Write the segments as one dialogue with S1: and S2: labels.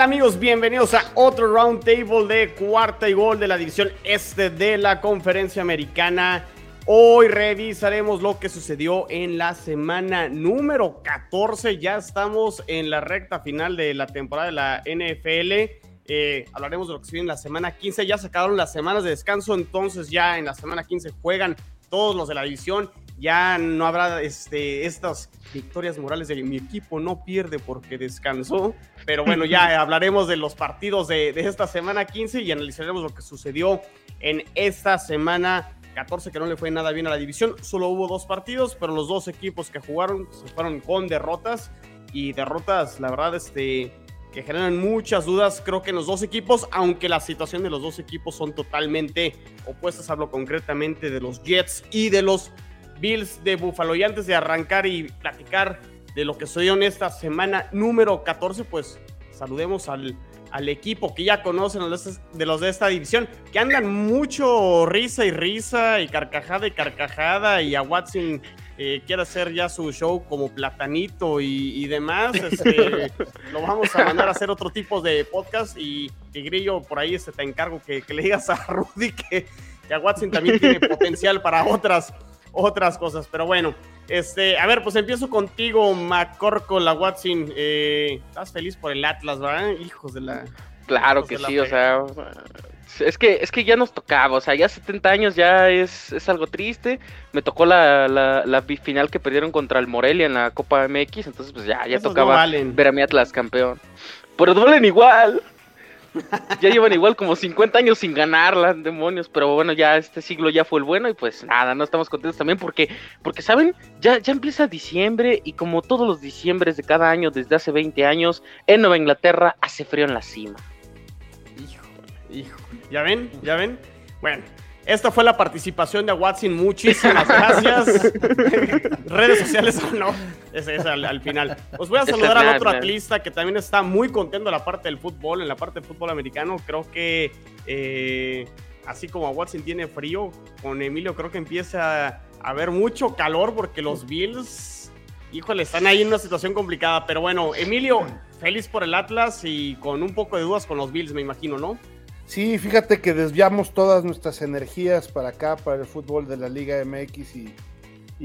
S1: ¿Qué tal amigos? Bienvenidos a otro round table de cuarta y gol de la división este de la conferencia americana. Hoy revisaremos lo que sucedió en la semana número 14. Ya estamos en la recta final de la temporada de la NFL. Eh, hablaremos de lo que se viene en la semana 15. Ya sacaron las semanas de descanso, entonces ya en la semana 15 juegan todos los de la división. Ya no habrá este, estas victorias morales de mi equipo no pierde porque descansó. Pero bueno, ya hablaremos de los partidos de, de esta semana 15 y analizaremos lo que sucedió en esta semana 14 que no le fue nada bien a la división. Solo hubo dos partidos, pero los dos equipos que jugaron se fueron con derrotas y derrotas, la verdad, este, que generan muchas dudas, creo que en los dos equipos, aunque la situación de los dos equipos son totalmente opuestas, hablo concretamente de los Jets y de los Bills de Buffalo. Y antes de arrancar y platicar de lo que sucedió en esta semana número 14, pues saludemos al al equipo que ya conocen de los de esta división, que andan mucho risa y risa y carcajada y carcajada y a Watson eh, quiere hacer ya su show como platanito y, demás, este, lo vamos a mandar a hacer otro tipo de podcast y, Grillo, por ahí este, te encargo que, le digas a Rudy que, que a Watson también tiene potencial para otras, otras cosas, pero bueno. Este, a ver, pues empiezo contigo, Macorco, la Watson. Eh, ¿Estás feliz por el Atlas, verdad? Hijos de la.
S2: Claro que sí, o sea. Es que, es que ya nos tocaba, o sea, ya 70 años ya es, es algo triste. Me tocó la, la, la final que perdieron contra el Morelia en la Copa MX, entonces pues ya, ya tocaba ver a mi Atlas campeón. Pero duelen igual ya llevan igual como 50 años sin ganarla, demonios, pero bueno, ya este siglo ya fue el bueno y pues nada, no estamos contentos también porque, porque saben, ya, ya empieza diciembre y como todos los diciembres de cada año desde hace 20 años, en Nueva Inglaterra hace frío en la cima.
S1: Hijo, hijo, ¿ya ven? ¿Ya ven? Bueno, esta fue la participación de Watson. Muchísimas gracias. Redes sociales o no. Ese es al, final. Os voy a saludar al otro atlista que también está muy contento en la parte del fútbol, en la parte del fútbol americano. Creo que eh, así como a Watson tiene frío, con Emilio creo que empieza a haber mucho calor porque los Bills, híjole, están ahí en una situación complicada. Pero bueno, Emilio, feliz por el Atlas y con un poco de dudas con los Bills, me imagino, ¿no?
S3: Sí, fíjate que desviamos todas nuestras energías para acá, para el fútbol de la Liga MX y,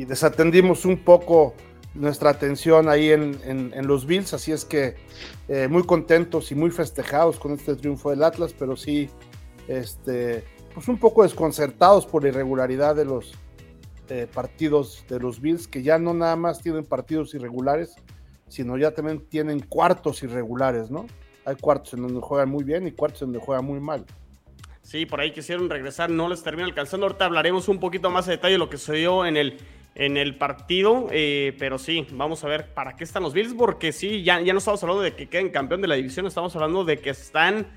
S3: desatendimos un poco nuestra atención ahí en, los Bills, así es que eh, muy contentos y muy festejados con este triunfo del Atlas, pero sí, este, pues un poco desconcertados por la irregularidad de los eh, partidos de los Bills, que ya no nada más tienen partidos irregulares, sino ya también tienen cuartos irregulares, ¿no? Hay cuartos en donde juegan muy bien y cuartos en donde juegan muy mal.
S1: Sí, por ahí quisieron regresar, no les termina alcanzando. Ahorita hablaremos un poquito más de detalle de lo que sucedió en el, en el partido, eh, pero sí, vamos a ver para qué están los Bills, porque sí, ya, ya no estamos hablando de que queden campeón de la división, estamos hablando de que están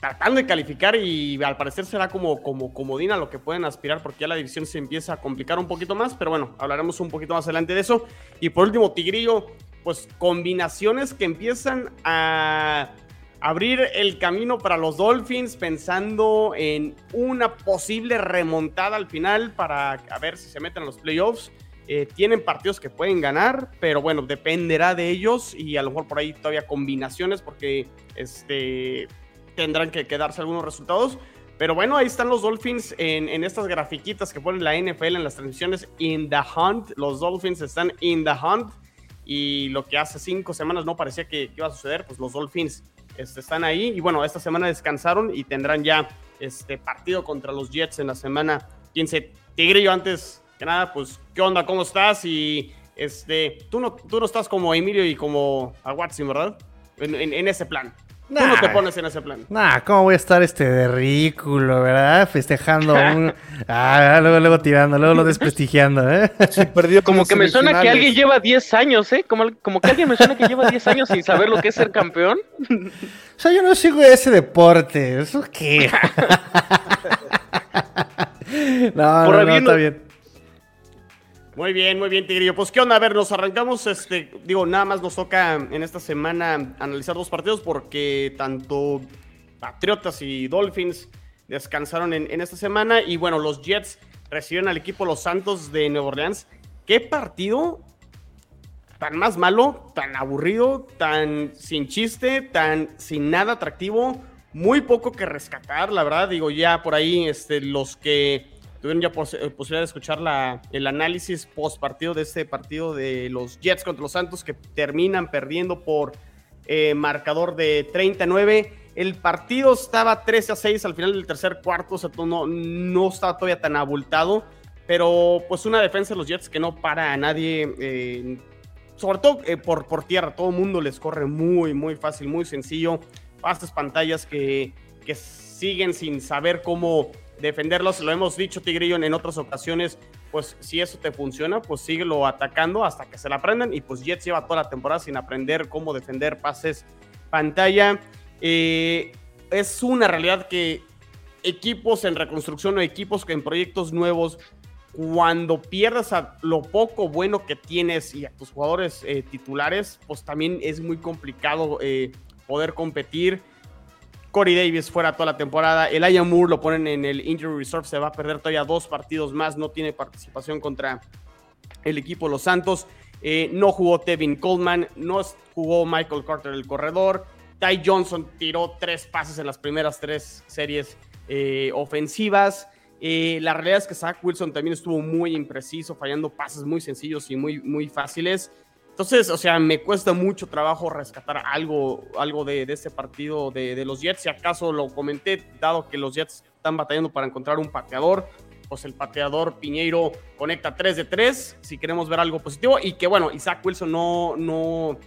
S1: tratando de calificar y al parecer será como, como comodín a lo que pueden aspirar porque ya la división se empieza a complicar un poquito más, pero bueno, hablaremos un poquito más adelante de eso. Y por último, Tigrillo, pues combinaciones que empiezan a abrir el camino para los Dolphins pensando en una posible remontada al final para ver si se meten a los playoffs. Eh, tienen partidos que pueden ganar, pero bueno, dependerá de ellos y a lo mejor por ahí todavía combinaciones porque este, tendrán que quedarse algunos resultados. Pero bueno, ahí están los Dolphins en, en, estas grafiquitas que ponen la NFL en las transmisiones in the hunt. Los Dolphins están in the hunt y lo que hace cinco semanas no parecía que, iba a suceder, pues los Dolphins este, están ahí y bueno, esta semana descansaron y tendrán ya este partido contra los Jets en la semana 15. Tigrillo, antes que nada, pues, ¿qué onda? ¿Cómo estás? Y este, tú no, tú no estás como Emilio y como a Watson, ¿verdad? en ese plan. Nah, Tú no te pones en ese plan.
S4: Nah, ¿cómo voy a estar este de ridículo, verdad? Festejando un... Ah, luego, luego tirando, luego lo desprestigiando, ¿eh?
S2: perdió como que me suena que alguien lleva 10 años, ¿eh? Como, como que alguien me suena que lleva 10 años sin saber lo que es ser campeón.
S4: O sea, yo no sigo ese deporte. ¿Eso qué? no, no, no, está bien.
S1: Muy bien, muy bien, Tigrillo. Pues, ¿qué onda? A ver, nos arrancamos, este, digo, nada más nos toca en esta semana analizar dos partidos porque tanto Patriotas y Dolphins descansaron en, esta semana y bueno, los Jets reciben al equipo Los Santos de Nueva Orleans. ¿Qué partido tan más malo, tan aburrido, tan sin chiste, tan sin nada atractivo, muy poco que rescatar, la verdad, digo, ya por ahí este, los que tuvieron ya eh, posibilidad de escuchar la, el análisis post partido de este partido de los Jets contra los Santos que terminan perdiendo por eh, marcador de 39. El partido estaba 13 a 6 al final del tercer cuarto, o sea, no, no estaba todavía tan abultado, pero pues una defensa de los Jets que no para a nadie, eh, sobre todo por, por tierra, todo el mundo les corre muy, muy fácil, muy sencillo, pases pantallas que, que siguen sin saber cómo defenderlos. Lo hemos dicho, Tigrillo, en otras ocasiones. Pues si eso te funciona, pues síguelo atacando hasta que se la aprendan. Y pues Jets lleva toda la temporada sin aprender cómo defender pases pantalla. Eh, es una realidad que equipos en reconstrucción o equipos en proyectos nuevos, cuando pierdas a lo poco bueno que tienes y a tus jugadores eh, titulares, pues también es muy complicado eh, poder competir. Corey Davis fuera toda la temporada. El Aya Moore lo ponen en el Injury Reserve. Se va a perder todavía dos partidos más. No tiene participación contra el equipo Los Santos. Eh, no jugó Tevin Coleman. No jugó Michael Carter el corredor. Ty Johnson tiró tres pases en las primeras tres series eh, ofensivas. Eh, la realidad es que Zach Wilson también estuvo muy impreciso, fallando pases muy sencillos y muy, muy fáciles. Entonces, o sea, me cuesta mucho trabajo rescatar algo, algo de, este partido de, los Jets. Si acaso lo comenté, dado que los Jets están batallando para encontrar un pateador, pues el pateador Piñeiro conecta 3 de 3, si queremos ver algo positivo. Y que bueno, Isaac Wilson no, no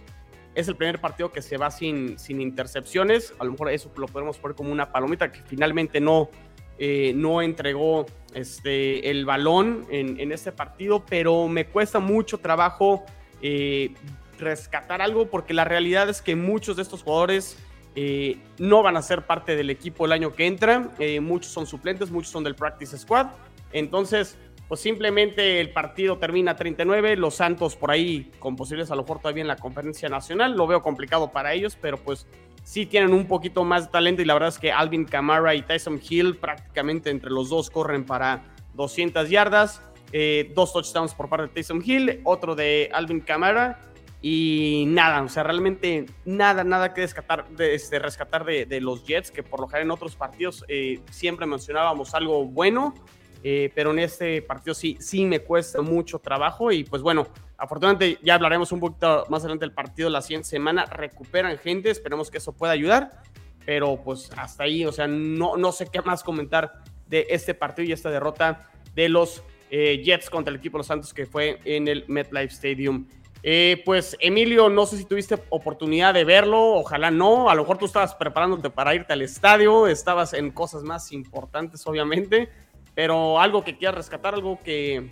S1: es el primer partido que se va sin, sin intercepciones. A lo mejor eso lo podemos poner como una palomita que finalmente no, eh, no entregó este, el balón en, en este partido, pero me cuesta mucho trabajo eh, rescatar algo, porque la realidad es que muchos de estos jugadores eh, no van a ser parte del equipo el año que entra. Eh, muchos son suplentes, muchos son del Practice Squad. Entonces, pues simplemente el partido termina 39. Los Santos por ahí con posibles a lo mejor todavía en la conferencia nacional. Lo veo complicado para ellos, pero pues sí tienen un poquito más de talento y la verdad es que Alvin Kamara y Tyson Hill prácticamente entre los dos corren para 200 yardas. Eh, dos touchdowns por parte de Taysom Hill, otro de Alvin Kamara y nada, o sea, realmente nada, nada que rescatar de, este, rescatar de, los Jets, que por lo general en otros partidos eh, siempre mencionábamos algo bueno, eh, pero en este partido sí, sí me cuesta mucho trabajo y pues bueno, afortunadamente ya hablaremos un poquito más adelante del partido la siguiente semana, recuperan gente, esperemos que eso pueda ayudar, pero pues hasta ahí, o sea, no, no sé qué más comentar de este partido y esta derrota de los eh, Jets contra el equipo los Santos que fue en el MetLife Stadium. Eh, pues Emilio, no sé si tuviste oportunidad de verlo, ojalá no, a lo mejor tú estabas preparándote para irte al estadio, estabas en cosas más importantes obviamente, pero algo que quieras rescatar, algo que,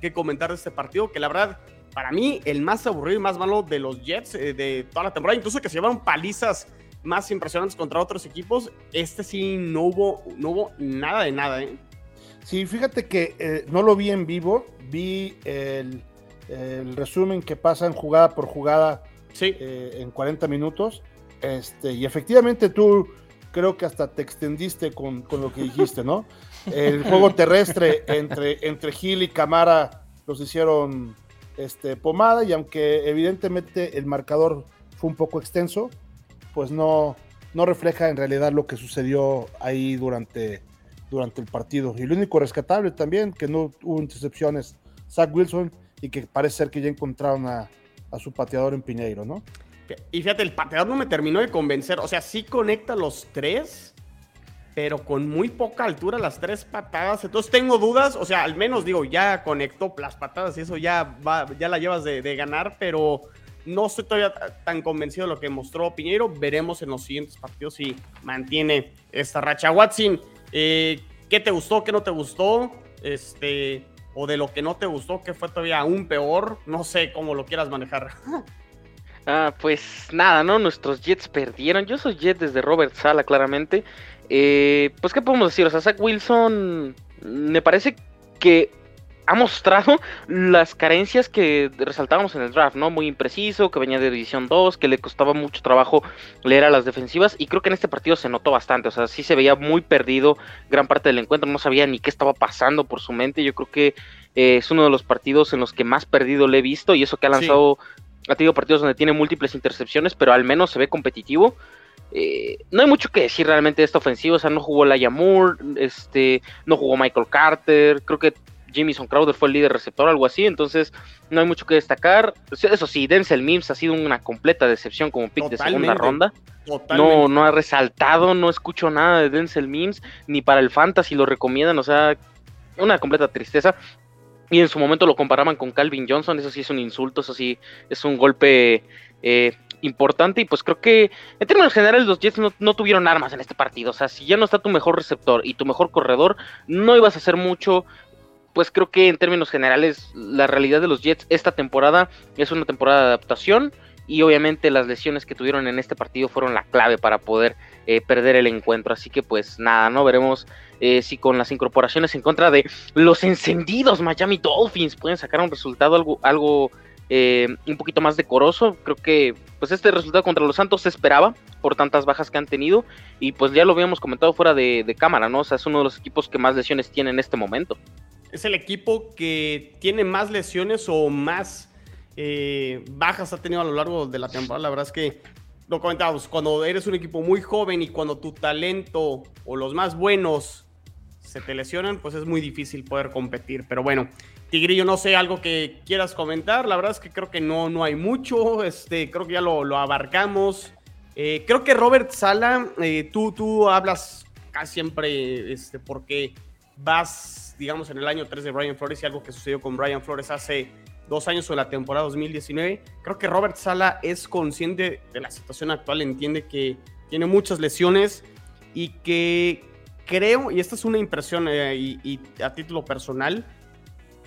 S1: que comentar de este partido, que la verdad, para mí, el más aburrido y más malo de los Jets eh, de toda la temporada, incluso que se llevaron palizas más impresionantes contra otros equipos, este sí no hubo, no hubo nada de nada, ¿eh?
S3: Sí, fíjate que eh, no lo vi en vivo, vi el, resumen que pasan jugada por jugada eh, en 40 minutos. Este, y efectivamente tú creo que hasta te extendiste con, lo que dijiste, ¿no? El juego terrestre entre, entre Gil y Camara los hicieron este, pomada y aunque evidentemente el marcador fue un poco extenso, pues no, no refleja en realidad lo que sucedió ahí durante durante el partido. Y lo único rescatable también, que no hubo intercepciones, Zach Wilson, y que parece ser que ya encontraron a, su pateador en Piñeiro, ¿no?
S1: Y fíjate, el pateador no me terminó de convencer. O sea, sí conecta los tres, pero con muy poca altura las tres patadas. Entonces tengo dudas. O sea, al menos digo, ya conectó las patadas y eso ya, va, ya la llevas de, de ganar, pero no estoy todavía tan convencido de lo que mostró Piñeiro. Veremos en los siguientes partidos si mantiene esta racha. Watson, eh, ¿Qué te gustó? ¿Qué no te gustó? Este, o de lo que no te gustó, ¿qué fue todavía aún peor? No sé cómo lo quieras manejar.
S2: Ah, pues nada, ¿no? Nuestros Jets perdieron. Yo soy Jet desde Robert Sala, claramente. Eh, pues, ¿qué podemos decir? O sea, Zach Wilson me parece que ha mostrado las carencias que resaltábamos en el draft, ¿no? Muy impreciso, que venía de División 2, que le costaba mucho trabajo leer a las defensivas y creo que en este partido se notó bastante, o sea, sí se veía muy perdido gran parte del encuentro, no sabía ni qué estaba pasando por su mente, yo creo que eh, es uno de los partidos en los que más perdido le he visto y eso que ha lanzado, ha tenido partidos donde tiene múltiples intercepciones, pero al menos se ve competitivo. Eh, no hay mucho que decir realmente de esta ofensiva, o sea, no jugó Laia Moore, este, no jugó Michael Carter, creo que Jamison Crowder fue el líder receptor, algo así, entonces no hay mucho que destacar. Eso sí, Denzel Mims ha sido una completa decepción como pick de segunda ronda. No, no ha resaltado, no escucho nada de Denzel Mims, ni para el Fantasy lo recomiendan, o sea, una completa tristeza. Y en su momento lo comparaban con Calvin Johnson, eso sí es un insulto, eso sí es un golpe eh, importante. Y pues creo que en términos generales los Jets no, no, tuvieron armas en este partido. O sea, si ya no está tu mejor receptor y tu mejor corredor, no ibas a hacer mucho pues creo que en términos generales la realidad de los Jets esta temporada es una temporada de adaptación y obviamente las lesiones que tuvieron en este partido fueron la clave para poder eh, perder el encuentro. Así que pues nada, ¿no? Veremos eh, si con las incorporaciones en contra de los encendidos Miami Dolphins pueden sacar un resultado algo, algo eh, un poquito más decoroso. Creo que pues este resultado contra los Santos se esperaba por tantas bajas que han tenido y pues ya lo habíamos comentado fuera de, de cámara, ¿no? O sea, es uno de los equipos que más lesiones tiene en este momento
S1: es el equipo que tiene más lesiones o más eh, bajas ha tenido a lo largo de la temporada. La verdad es que lo comentábamos, cuando eres un equipo muy joven y cuando tu talento o los más buenos se te lesionan, pues es muy difícil poder competir. Pero bueno, Tigrillo, no sé, algo que quieras comentar. La verdad es que creo que no, no hay mucho. Este, creo que ya lo, abarcamos. Eh, creo que Robert Sala, eh, tú, tú hablas casi siempre este, porque vas digamos, en el año 3 de Brian Flores y algo que sucedió con Brian Flores hace dos años o la temporada 2019. Creo que Robert Sala es consciente de la situación actual, entiende que tiene muchas lesiones y que creo, y esta es una impresión eh, y, a título personal,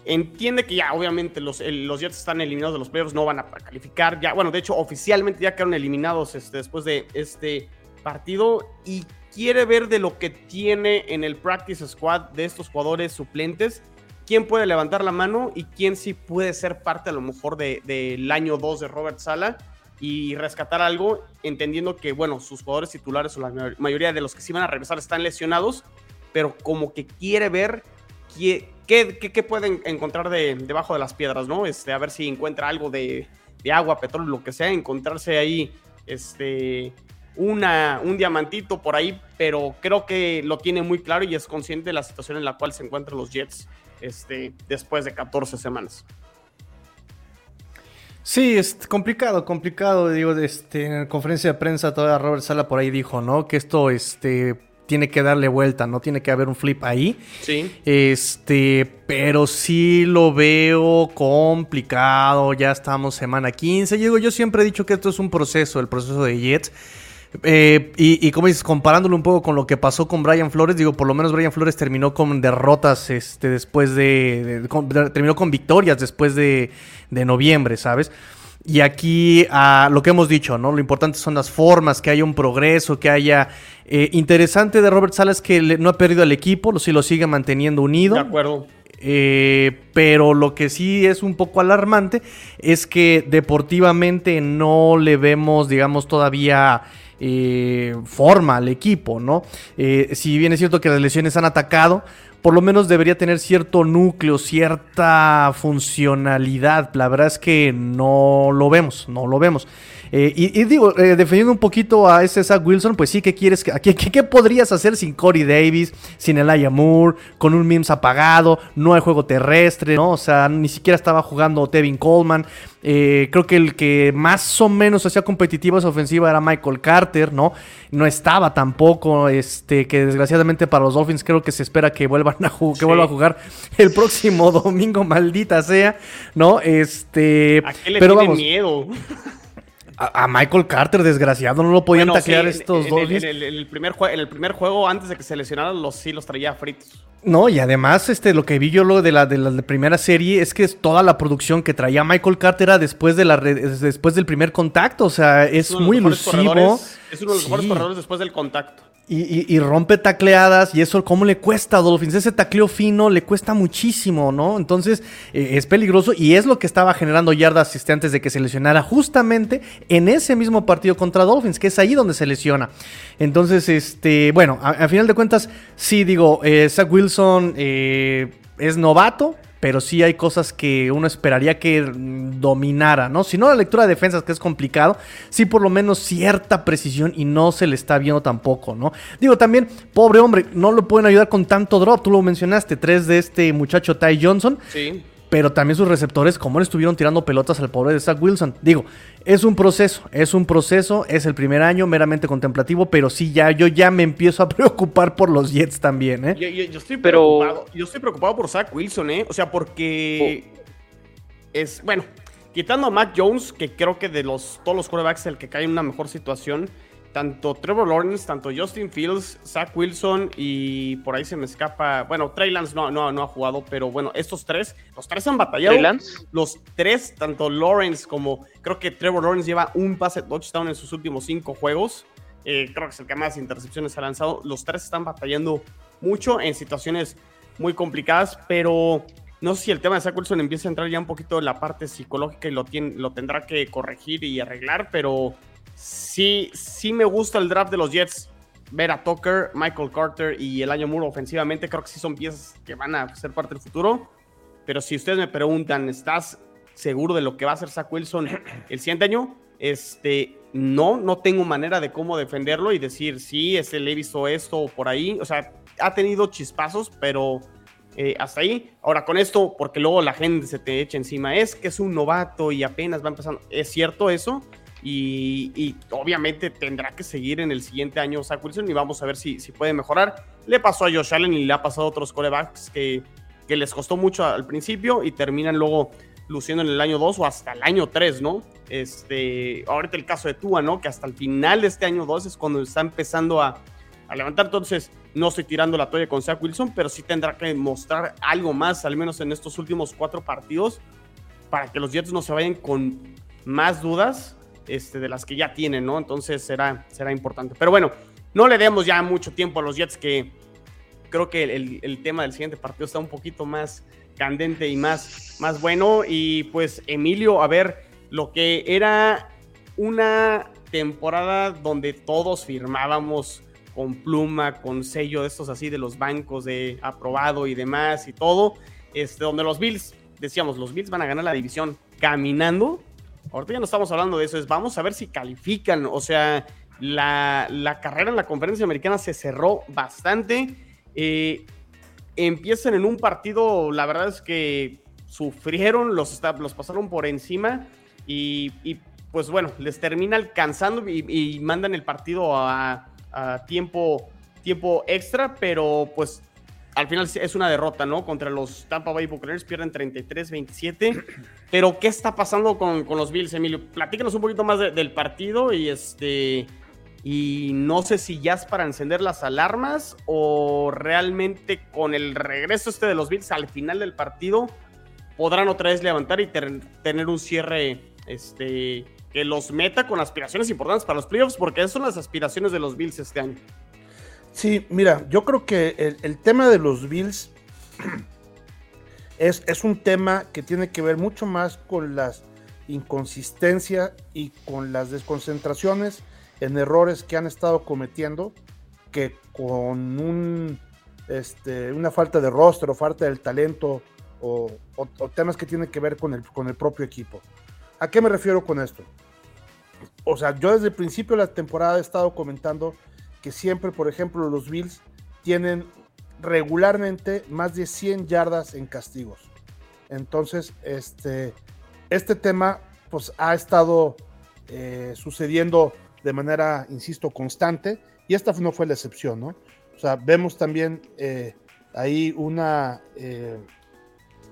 S1: entiende que ya obviamente los, los Jets están eliminados de los playoffs, no van a calificar. Ya, bueno, de hecho, oficialmente ya quedaron eliminados este, después de este partido y quiere ver de lo que tiene en el practice squad de estos jugadores suplentes, quién puede levantar la mano y quién sí puede ser parte a lo mejor del de, año 2 de Robert Sala y rescatar algo, entendiendo que, bueno, sus jugadores titulares o la mayoría de los que sí van a regresar están lesionados, pero como que quiere ver qué, qué, pueden encontrar de, debajo de las piedras, ¿no? Este, a ver si encuentra algo de, de agua, petróleo, lo que sea, encontrarse ahí, este, una, un diamantito por ahí, pero creo que lo tiene muy claro y es consciente de la situación en la cual se encuentran los Jets este, después de 14 semanas.
S4: Sí, es complicado, complicado. Digo, este, en la conferencia de prensa todavía Robert Sala por ahí dijo, ¿no? Que esto este, tiene que darle vuelta, ¿no? Tiene que haber un flip ahí.
S1: Sí.
S4: Este, pero sí lo veo complicado. Ya estamos semana 15. Digo, yo siempre he dicho que esto es un proceso, el proceso de Jets. Eh, y, como dices, comparándolo un poco con lo que pasó con Brian Flores, digo, por lo menos Brian Flores terminó con derrotas este, después de. terminó con victorias después de, noviembre, ¿sabes? Y aquí a lo que hemos dicho, ¿no? Lo importante son las formas, que haya un progreso, que haya. Eh, interesante de Robert Salas que no ha perdido al equipo, si lo sigue manteniendo unido.
S1: De acuerdo.
S4: Eh, pero lo que sí es un poco alarmante es que deportivamente no le vemos, digamos, todavía eh, forma al equipo, ¿no? Eh, si bien es cierto que las lesiones han atacado, por lo menos debería tener cierto núcleo, cierta funcionalidad. La verdad es que no lo vemos, no lo vemos. Eh, y, digo, eh, defendiendo un poquito a ese Zach Wilson, pues sí, ¿qué quieres? ¿Qué, qué, podrías hacer sin Corey Davis, sin Elijah Moore, con un Mims apagado? No hay juego terrestre, ¿no? O sea, ni siquiera estaba jugando Tevin Coleman. Eh, creo que el que más o menos hacía competitiva esa ofensiva era Michael Carter, ¿no? No estaba tampoco, este, que desgraciadamente para los Dolphins creo que se espera que vuelvan a que vuelva a jugar el próximo domingo, maldita sea, ¿no? Este,
S1: ¿A qué le pero vamos, miedo?
S4: A, Michael Carter, desgraciado, no lo podían taclear estos dos.
S1: En, el, primer en el primer juego, antes de que se lesionaran, los sí los traía fritos.
S4: No, y además, este, lo que vi yo lo de la, de la primera serie es que toda la producción que traía Michael Carter era después, de la, después del primer contacto. O sea, es, muy elusivo.
S1: Es uno de los mejores corredores después del contacto.
S4: Y, rompe tacleadas y eso, ¿cómo le cuesta a Dolphins? Ese tacleo fino le cuesta muchísimo, ¿no? Entonces eh, es peligroso y es lo que estaba generando yardas este, antes de que se lesionara justamente en ese mismo partido contra Dolphins, que es ahí donde se lesiona. Entonces, este, bueno, a, final de cuentas, sí digo, eh, Zach Wilson eh, es novato, pero sí hay cosas que uno esperaría que dominara, ¿no? Si no la lectura de defensas, que es complicado, sí por lo menos cierta precisión y no se le está viendo tampoco, ¿no? Digo, también, pobre hombre, no lo pueden ayudar con tanto drop, tú lo mencionaste, tres de este muchacho Ty Johnson. Sí pero también sus receptores, como le estuvieron tirando pelotas al pobre de Zach Wilson. Digo, es un proceso, es un proceso, es el primer año meramente contemplativo, pero sí, ya, yo ya me empiezo a preocupar por los Jets también, ¿eh?
S1: Yo, estoy, preocupado, yo estoy preocupado por Zach Wilson, ¿eh? O sea, porque oh. es, bueno, quitando a Matt Jones, que creo que de los, todos los quarterbacks el que cae en una mejor situación, tanto Trevor Lawrence, tanto Justin Fields, Zach Wilson y por ahí se me escapa. Bueno, Trey Lance no, no, no ha jugado, pero bueno, estos tres, los tres han batallado. ¿Trey Lance? Los tres, tanto Lawrence como creo que Trevor Lawrence lleva un pase touchdown en sus últimos cinco juegos. Eh, creo que es el que más intercepciones ha lanzado. Los tres están batallando mucho en situaciones muy complicadas, pero no sé si el tema de Zach Wilson empieza a entrar ya un poquito en la parte psicológica y lo, tiene, lo tendrá que corregir y arreglar, pero sí, sí me gusta el draft de los Jets. Ver a Tucker, Michael Carter y el año muro ofensivamente, creo que sí son piezas que van a ser parte del futuro. Pero si ustedes me preguntan, ¿estás seguro de lo que va a hacer Zach Wilson el siguiente año? Este, no, no tengo manera de cómo defenderlo y decir, sí, ese le he visto esto por ahí. O sea, ha tenido chispazos, pero eh, hasta ahí. Ahora, con esto, porque luego la gente se te echa encima, es que es un novato y apenas va empezando. ¿Es cierto eso? Y, obviamente tendrá que seguir en el siguiente año Zach Wilson y vamos a ver si, si puede mejorar. Le pasó a Josh Allen y le ha pasado a otros corebacks que, que les costó mucho al principio y terminan luego luciendo en el año 2 o hasta el año 3, ¿no? Este, ahorita el caso de Tua, ¿no? Que hasta el final de este año 2 es cuando está empezando a, a levantar. Entonces, no estoy tirando la toalla con Zach Wilson, pero sí tendrá que mostrar algo más, al menos en estos últimos cuatro partidos, para que los Jets no se vayan con más dudas este, de las que ya tienen, ¿no? Entonces será, será importante. Pero bueno, no le demos ya mucho tiempo a los Jets, que creo que el, tema del siguiente partido está un poquito más candente y más, más bueno. Y pues, Emilio, a ver, lo que era una temporada donde todos firmábamos con pluma, con sello de estos así de los bancos de aprobado y demás y todo, este, donde los Bills, decíamos, los Bills van a ganar la división caminando Ahorita ya no estamos hablando de eso, es vamos a ver si califican. O sea, la, carrera en la conferencia americana se cerró bastante. Eh, empiezan en un partido, la verdad es que sufrieron, los, los pasaron por encima y, pues bueno, les termina alcanzando y, mandan el partido a, tiempo, tiempo extra, pero pues al final es una derrota, ¿no? Contra los Tampa Bay Buccaneers, pierden 33-27. Pero, ¿qué está pasando con, los Bills, Emilio? Platícanos un poquito más del partido y este. Y no sé si ya es para encender las alarmas o realmente con el regreso este de los Bills al final del partido podrán otra vez levantar y tener un cierre este, que los meta con aspiraciones importantes para los playoffs, porque esas son las aspiraciones de los Bills este año.
S3: Sí, mira, yo creo que el, tema de los Bills es, un tema que tiene que ver mucho más con las inconsistencias y con las desconcentraciones en errores que han estado cometiendo que con un, este, una falta de rostro, falta del talento o, o, temas que tienen que ver con el, con el propio equipo. ¿A qué me refiero con esto? O sea, yo desde el principio de la temporada he estado comentando que siempre, por ejemplo, los Bills tienen regularmente más de 100 yardas en castigos. Entonces, este, este tema pues ha estado eh, sucediendo de manera, insisto, constante y esta no fue la excepción, ¿no? O sea, vemos también eh, ahí una, eh,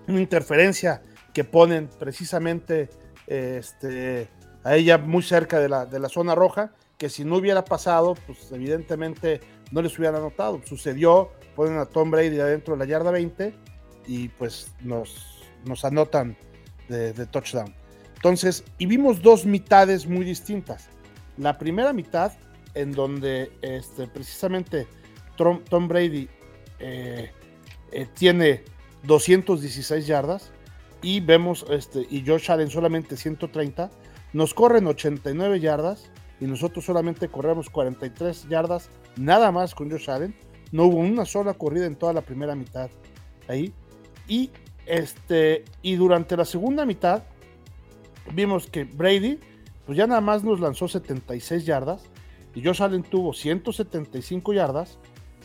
S3: una interferencia que ponen precisamente este, a ella muy cerca de la, de la zona roja que si no hubiera pasado, pues evidentemente no les hubiera anotado. Sucedió, ponen a Tom Brady adentro de la yarda 20 y pues nos, nos anotan de, touchdown. Entonces, y vimos dos mitades muy distintas. La primera mitad en donde este, precisamente Tom, Brady eh, eh, tiene 216 yardas y vemos, este, y Josh Allen solamente 130, nos corren 89 yardas y nosotros solamente corremos 43 yardas, nada más con Josh Allen. No hubo una sola corrida en toda la primera mitad ahí. Y, este, y durante la segunda mitad vimos que Brady, pues ya nada más nos lanzó 76 yardas y Josh Allen tuvo 175 yardas.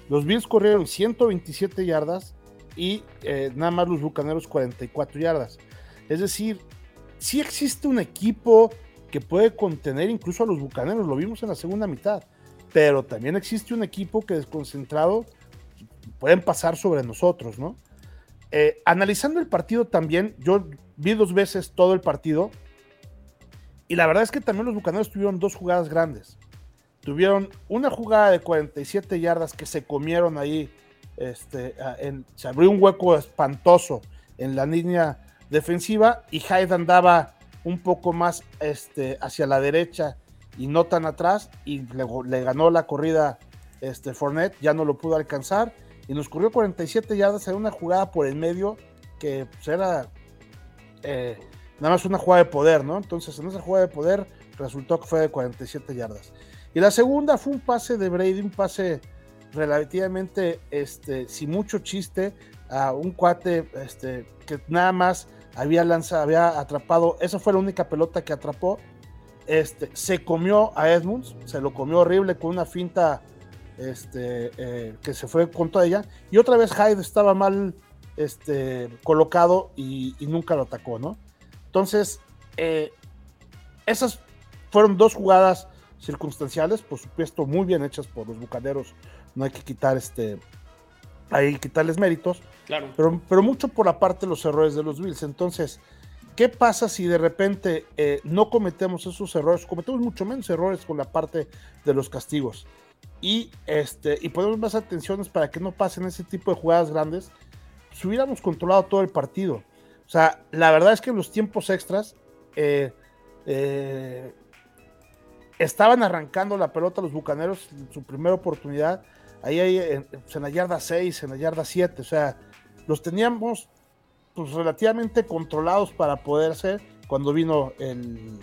S3: Los Bills corrieron 127 yardas y eh, nada más los Bucaneros 44 yardas. Es decir, si existe un equipo que puede contener incluso a los Bucaneros, lo vimos en la segunda mitad, pero también existe un equipo que desconcentrado pueden pasar sobre nosotros, ¿no? Eh, analizando el partido también, yo vi dos veces todo el partido y la verdad es que también los Bucaneros tuvieron dos jugadas grandes. Tuvieron una jugada de 47 yardas que se comieron ahí este, se abrió un hueco espantoso en la línea defensiva y Hyde andaba un poco más este, hacia la derecha y no tan atrás y le, ganó la corrida este, Fournette, ya no lo pudo alcanzar y nos corrió 47 yardas en una jugada por el medio que pues, era eh, nada más una jugada de poder, ¿no? Entonces en esa jugada de poder resultó que fue de 47 yardas. Y la segunda fue un pase de Brady, un pase relativamente, este, sin mucho chiste, a un cuate este, que nada más había lanzado, había atrapado, esa fue la única pelota que atrapó. Este, se comió a Edmunds, se lo comió horrible con una finta este, eh, que se fue con toda ella. Y otra vez Hyde estaba mal este, colocado y, nunca lo atacó, ¿no? Entonces, eh, esas fueron dos jugadas circunstanciales, por supuesto, muy bien hechas por los bucaneros no hay que quitar este, hay que quitarles méritos,
S1: claro.
S3: pero, pero mucho por la parte de los errores de los Bills. Entonces, ¿qué pasa si de repente eh, no cometemos esos errores? Cometemos mucho menos errores con la parte de los castigos. Y, este, y ponemos más atenciones para que no pasen ese tipo de jugadas grandes. Si hubiéramos controlado todo el partido. O sea, la verdad es que en los tiempos extras eh, eh, estaban arrancando la pelota los bucaneros en su primera oportunidad ahí hay en, pues, en la yarda 6, en la yarda 7, o sea, los teníamos pues relativamente controlados para poder hacer cuando vino el,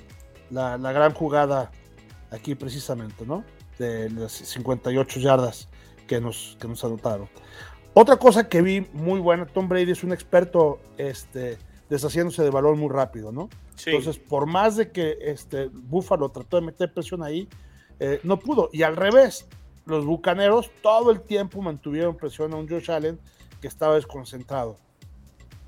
S3: la, gran jugada aquí precisamente, ¿no? De las 58 yardas que nos, que nos anotaron. Otra cosa que vi muy buena, Tom Brady es un experto este, deshaciéndose de balón muy rápido, ¿no? Entonces, por más de que este, Buffalo trató de meter presión ahí, eh, no pudo. Y al revés, los Bucaneros todo el tiempo mantuvieron presión a un Josh Allen que estaba desconcentrado.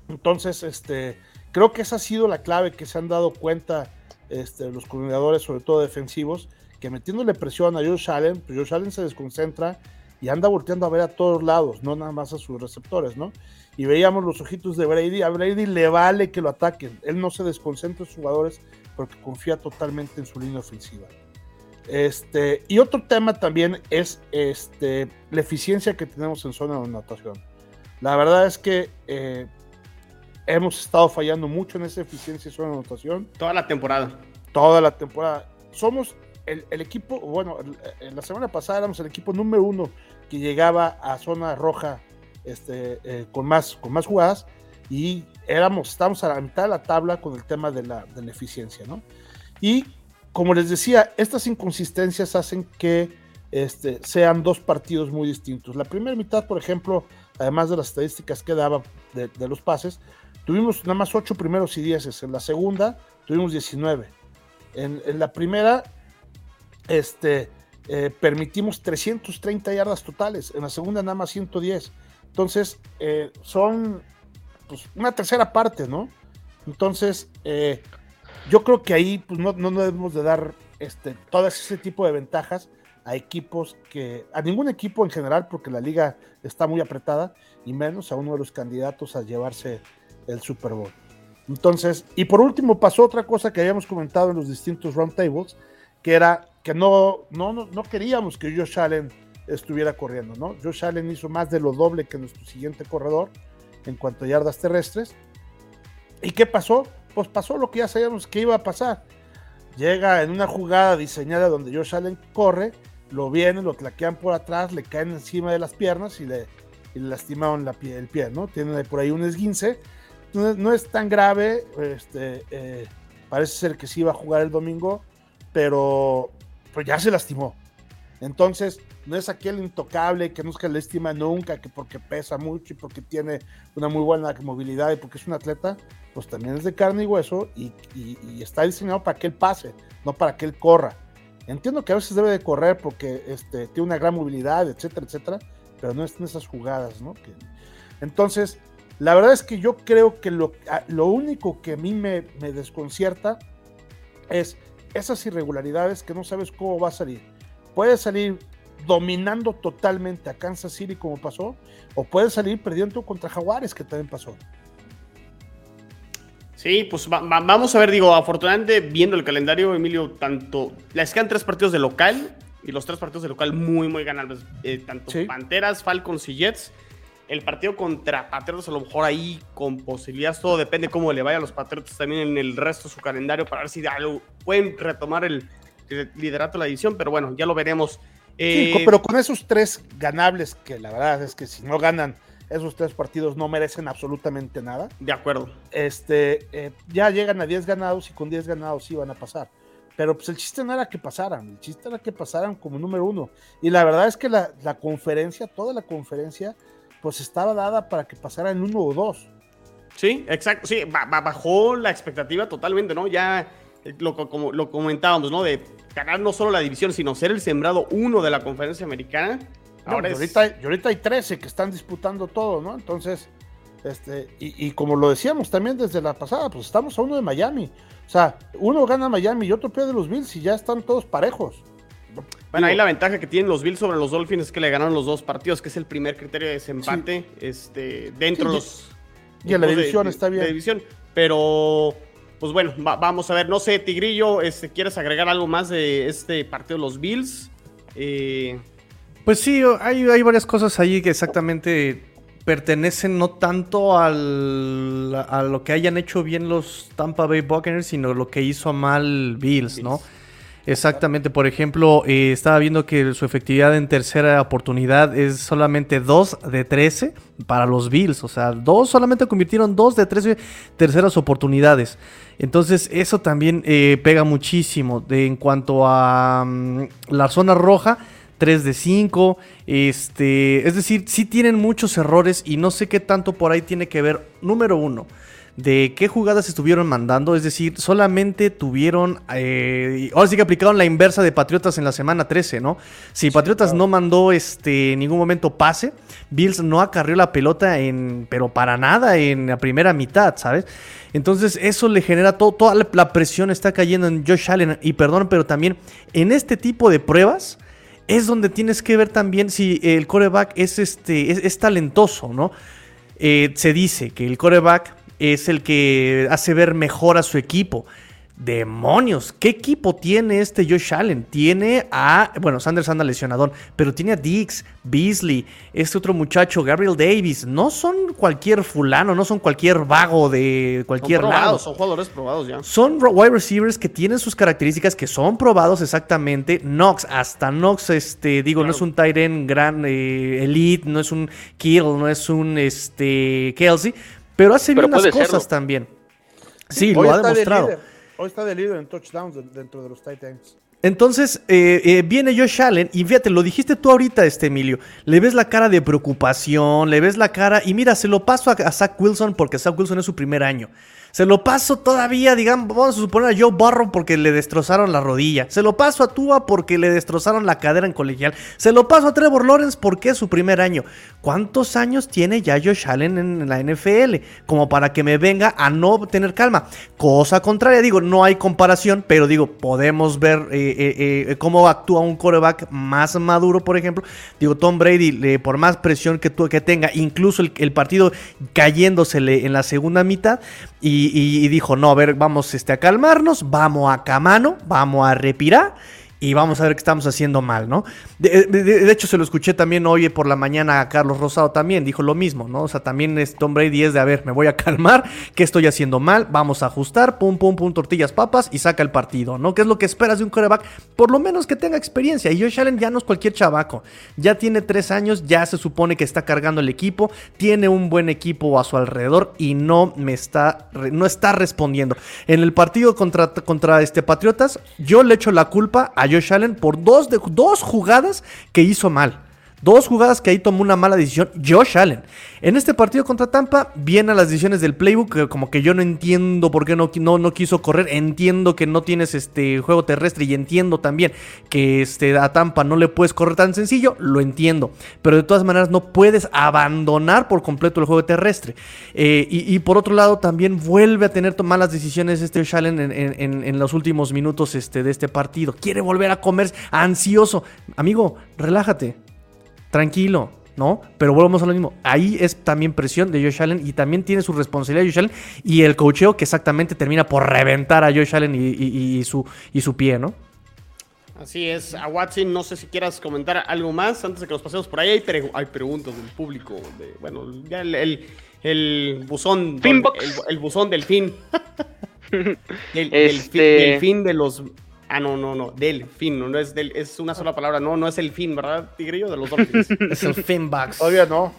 S3: Entonces, este, creo que esa ha sido la clave que se han dado cuenta este, los coordinadores, sobre todo defensivos, que metiéndole presión a Josh Allen, pues Josh Allen se desconcentra y anda volteando a ver a todos lados, no nada más a sus receptores, ¿no? Y veíamos los ojitos de Brady, a Brady le vale que lo ataquen, él no se desconcentra en sus jugadores porque confía totalmente en su línea ofensiva. Este, y otro tema también es este, la eficiencia que tenemos en zona de anotación. La verdad es que eh, hemos estado fallando mucho en esa eficiencia en zona de anotación.
S1: Toda la temporada.
S3: Toda la temporada. Somos el, equipo, bueno, en la semana pasada éramos el equipo número uno que llegaba a zona roja este, eh, con, más, con más jugadas y éramos, estamos a la mitad de la tabla con el tema de la, de la eficiencia, ¿no? Y como les decía, estas inconsistencias hacen que este, sean dos partidos muy distintos. La primera mitad, por ejemplo, además de las estadísticas que daba de, los pases, tuvimos nada más ocho primeros y dieces. En la segunda tuvimos 19. En, la primera, este, eh, permitimos 330 yardas totales. En la segunda nada más 110. Entonces, eh, son pues, una tercera parte, ¿no? Entonces, eh, yo creo que ahí pues, no, no debemos de dar este, todo ese tipo de ventajas a equipos que, a ningún equipo en general, porque la liga está muy apretada, y menos a uno de los candidatos a llevarse el Super Bowl. Entonces, y por último pasó otra cosa que habíamos comentado en los distintos roundtables, que era que no, no, no, queríamos que Josh Allen estuviera corriendo, ¿no? Josh Allen hizo más de lo doble que nuestro siguiente corredor en cuanto a yardas terrestres. ¿Y qué pasó? Pues pasó lo que ya sabíamos que iba a pasar. Llega en una jugada diseñada donde Josh Allen corre, lo vienen, lo claquean por atrás, le caen encima de las piernas y le, lastimaron el pie, ¿no? Tiene por ahí un esguince. No, es tan grave, este, eh, parece ser que sí iba a jugar el domingo, pero pues ya se lastimó. Entonces, no es aquel intocable que no que le estima nunca, que porque pesa mucho y porque tiene una muy buena movilidad y porque es un atleta, pues también es de carne y hueso y, está diseñado para que él pase, no para que él corra. Entiendo que a veces debe de correr porque este, tiene una gran movilidad, etcétera, etcétera, pero no es en esas jugadas, ¿no? Entonces, la verdad es que yo creo que lo, lo único que a mí me, me, desconcierta es esas irregularidades que no sabes cómo va a salir. Puede salir dominando totalmente a Kansas City como pasó, o puede salir perdiendo contra Jaguares, que también pasó.
S1: Sí, pues vamos a ver, digo, afortunadamente viendo el calendario, Emilio, tanto les quedan tres partidos de local y los tres partidos de local muy, muy ganables, eh, tanto Panteras, Falcons y Jets. El partido contra Patriotas a lo mejor ahí con posibilidades, todo depende cómo le vaya a los Patriotas también en el resto de su calendario para ver si algo, pueden retomar el, liderato de la edición, pero bueno, ya lo veremos.
S3: Sí, eh, pero con esos tres ganables, que la verdad es que si no ganan esos tres partidos no merecen absolutamente nada.
S1: De acuerdo.
S3: Este, eh, ya llegan a 10 ganados y con 10 ganados sí van a pasar. Pero pues el chiste no era que pasaran, el chiste era que pasaran como número uno. Y la verdad es que la, conferencia, toda la conferencia, pues estaba dada para que pasaran uno o dos.
S1: Sí, exacto. Sí, bajó la expectativa totalmente, ¿no? Ya lo, como lo comentábamos, ¿no? De ganar no solo la división, sino ser el sembrado uno de la conferencia americana
S3: Ahora y, ahorita, ahorita, hay 13 que están disputando todo, ¿no? Entonces, este, y, como lo decíamos también desde la pasada, pues estamos a uno de Miami. O sea, uno gana Miami y otro pierde los Bills y ya están todos parejos.
S1: Bueno, ahí la ventaja que tienen los Bills sobre los Dolphins es que le ganaron los dos partidos, que es el primer criterio de desempate este, dentro de los.
S3: Y en la división está bien.
S1: división, pero. Pues bueno, vamos a ver. No sé, Tigrillo, este, ¿quieres agregar algo más de este partido de los Bills? Eh,
S4: pues sí, hay, hay varias cosas ahí que exactamente pertenecen no tanto al, a lo que hayan hecho bien los Tampa Bay Buccaneers, sino lo que hizo mal Bills, ¿no? Exactamente, por ejemplo, eh, estaba viendo que su efectividad en tercera oportunidad es solamente 2 de 13 para los Bills, o sea, dos solamente convirtieron 2 de 13 terceras oportunidades. Entonces, eso también eh, pega muchísimo de, en cuanto a mm, la zona roja 3 de 5. Este, es decir, sí tienen muchos errores y no sé qué tanto por ahí tiene que ver. Número uno, de qué jugadas estuvieron mandando. Es decir, solamente tuvieron. Eh, ahora sí que aplicaron la inversa de Patriotas en la semana 13, ¿no? Si Patriotas no mandó este, en ningún momento pase, Bills no acarrió la pelota en. Pero para nada en la primera mitad, ¿sabes? Entonces, eso le genera todo, toda la presión está cayendo en Josh Allen. Y perdón, pero también en este tipo de pruebas es donde tienes que ver también si el coreback es, este, es, talentoso, ¿no? Eh, se dice que el coreback es el que hace ver mejor a su equipo. Demonios, ¿qué equipo tiene este Josh Allen? Tiene a, bueno, Sanders anda lesionador, pero tiene a Dix, Beasley, este otro muchacho, Gabriel Davis. No son cualquier fulano, no son cualquier vago de cualquier
S1: son
S4: lado.
S1: Son jugadores probados ya.
S4: Son wide receivers que tienen sus características, que son probados exactamente. Knox, hasta Knox, este, digo, no es un Tyren gran eh, elite, no es un Kill, no es un este, Kelsey, pero hace bien las cosas también. Sí, lo ha demostrado.
S3: Hoy está de líder en touchdowns dentro de los Titans.
S4: Entonces eh, eh, viene Josh Allen y fíjate, lo dijiste tú ahorita, este Emilio. Le ves la cara de preocupación, le ves la cara y mira, se lo paso a, a Zach Wilson porque Zach Wilson es su primer año. Se lo paso todavía, digamos, vamos a suponer a Joe Burrow porque le destrozaron la rodilla. Se lo paso a Tua porque le destrozaron la cadera en colegial. Se lo paso a Trevor Lawrence porque es su primer año. ¿Cuántos años tiene ya Josh Allen en la NFL? Como para que me venga a no tener calma. Cosa contraria, digo, no hay comparación, pero digo, podemos ver eh, eh, eh, cómo actúa un coreback más maduro, por ejemplo. Digo, Tom Brady, por más presión que, que tenga, incluso el, el partido cayéndosele en la segunda mitad, y, dijo, no, a ver, vamos este, a calmarnos, vamos a camano, vamos a respirar y vamos a ver qué estamos haciendo mal, ¿no? De, hecho, se lo escuché también hoy por la mañana a Carlos Rosado también, dijo lo mismo, ¿no? O sea, también es Tom Brady es de, a ver, me voy a calmar, ¿qué estoy haciendo mal? Vamos a ajustar, pum, pum, pum, tortillas, papas y saca el partido, ¿no? ¿Qué es lo que esperas de un quarterback? Por lo menos que tenga experiencia. Y Josh Allen ya no es cualquier chavaco, ya tiene tres años, ya se supone que está cargando el equipo, tiene un buen equipo a su alrededor y no me está, no está respondiendo. En el partido contra, contra este Patriotas, yo le echo la culpa a Josh Allen por dos, de, dos jugadas que hizo mal. Dos jugadas que ahí tomó una mala decisión Josh Allen. En este partido contra Tampa, vienen las decisiones del playbook, como que yo no entiendo por qué no, no, no, quiso correr. Entiendo que no tienes este juego terrestre y entiendo también que este, a Tampa no le puedes correr tan sencillo. Lo entiendo. Pero de todas maneras no puedes abandonar por completo el juego terrestre. Eh, y, por otro lado, también vuelve a tener malas decisiones este Allen en, en, los últimos minutos este, de este partido. Quiere volver a comer ansioso. Amigo, relájate tranquilo, ¿no? Pero volvemos a lo mismo. Ahí es también presión de Josh Allen y también tiene su responsabilidad Josh Allen y el cocheo que exactamente termina por reventar a Josh Allen y, su, y su pie, ¿no?
S1: Así es, a Watson, no sé si quieras comentar algo más antes de que nos pasemos por ahí. Hay, hay preguntas del público, de, bueno, ya el, el, buzón, el, el, buzón del fin. este... del fin de los Ah, no, no, no, del fin, no, es del, es una sola palabra, no, no es el fin, ¿verdad, Tigrillo? De los Dolphins.
S4: es el Finbacks.
S3: Todavía no.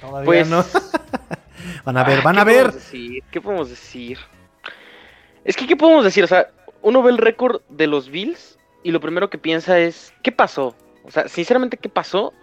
S4: Todavía pues, no. van a ver, van a ver.
S2: ¿Qué podemos decir? Es que, ¿qué podemos decir? O sea, uno ve el récord de los Bills y lo primero que piensa es, ¿qué pasó? O sea, sinceramente, ¿qué pasó?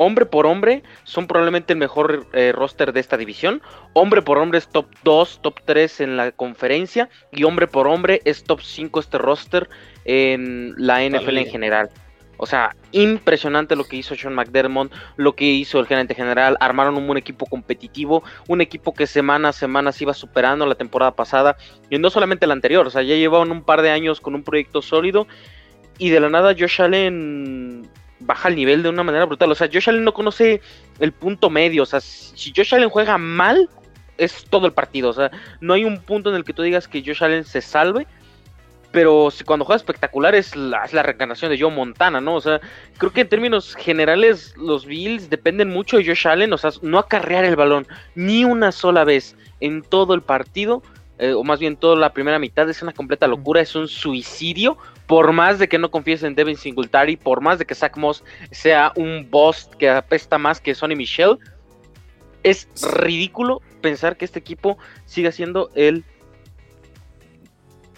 S2: Hombre por hombre, son probablemente el mejor eh, roster de esta división. Hombre por hombre es top 2, top 3 en la conferencia. Y hombre por hombre es top 5 este roster en la NFL en general. O sea, impresionante lo que hizo Sean McDermott, lo que hizo el gerente general. Armaron un buen equipo competitivo, un equipo que semana a semana se iba superando la temporada pasada y no solamente la anterior. O sea, ya llevaban un par de años con un proyecto sólido y de la nada Josh Allen baja el nivel de una manera brutal. O sea, Josh Allen no conoce el punto medio. O sea, si Josh Allen juega mal, es todo el partido. O sea, no hay un punto en el que tú digas que Josh Allen se salve. Pero si cuando juega espectacular es la, es reencarnación de Joe Montana, ¿no? O sea, creo que en términos generales los Bills dependen mucho de Josh Allen. O sea, no acarrear el balón ni una sola vez en todo el partido. Eh, o más bien toda la primera mitad, es una completa locura, es un suicidio por más de que no confíes en Devin Singletary, por más de que Zach Moss sea un boss que apesta más que Sonny Michel, es ridículo pensar que este equipo siga siendo el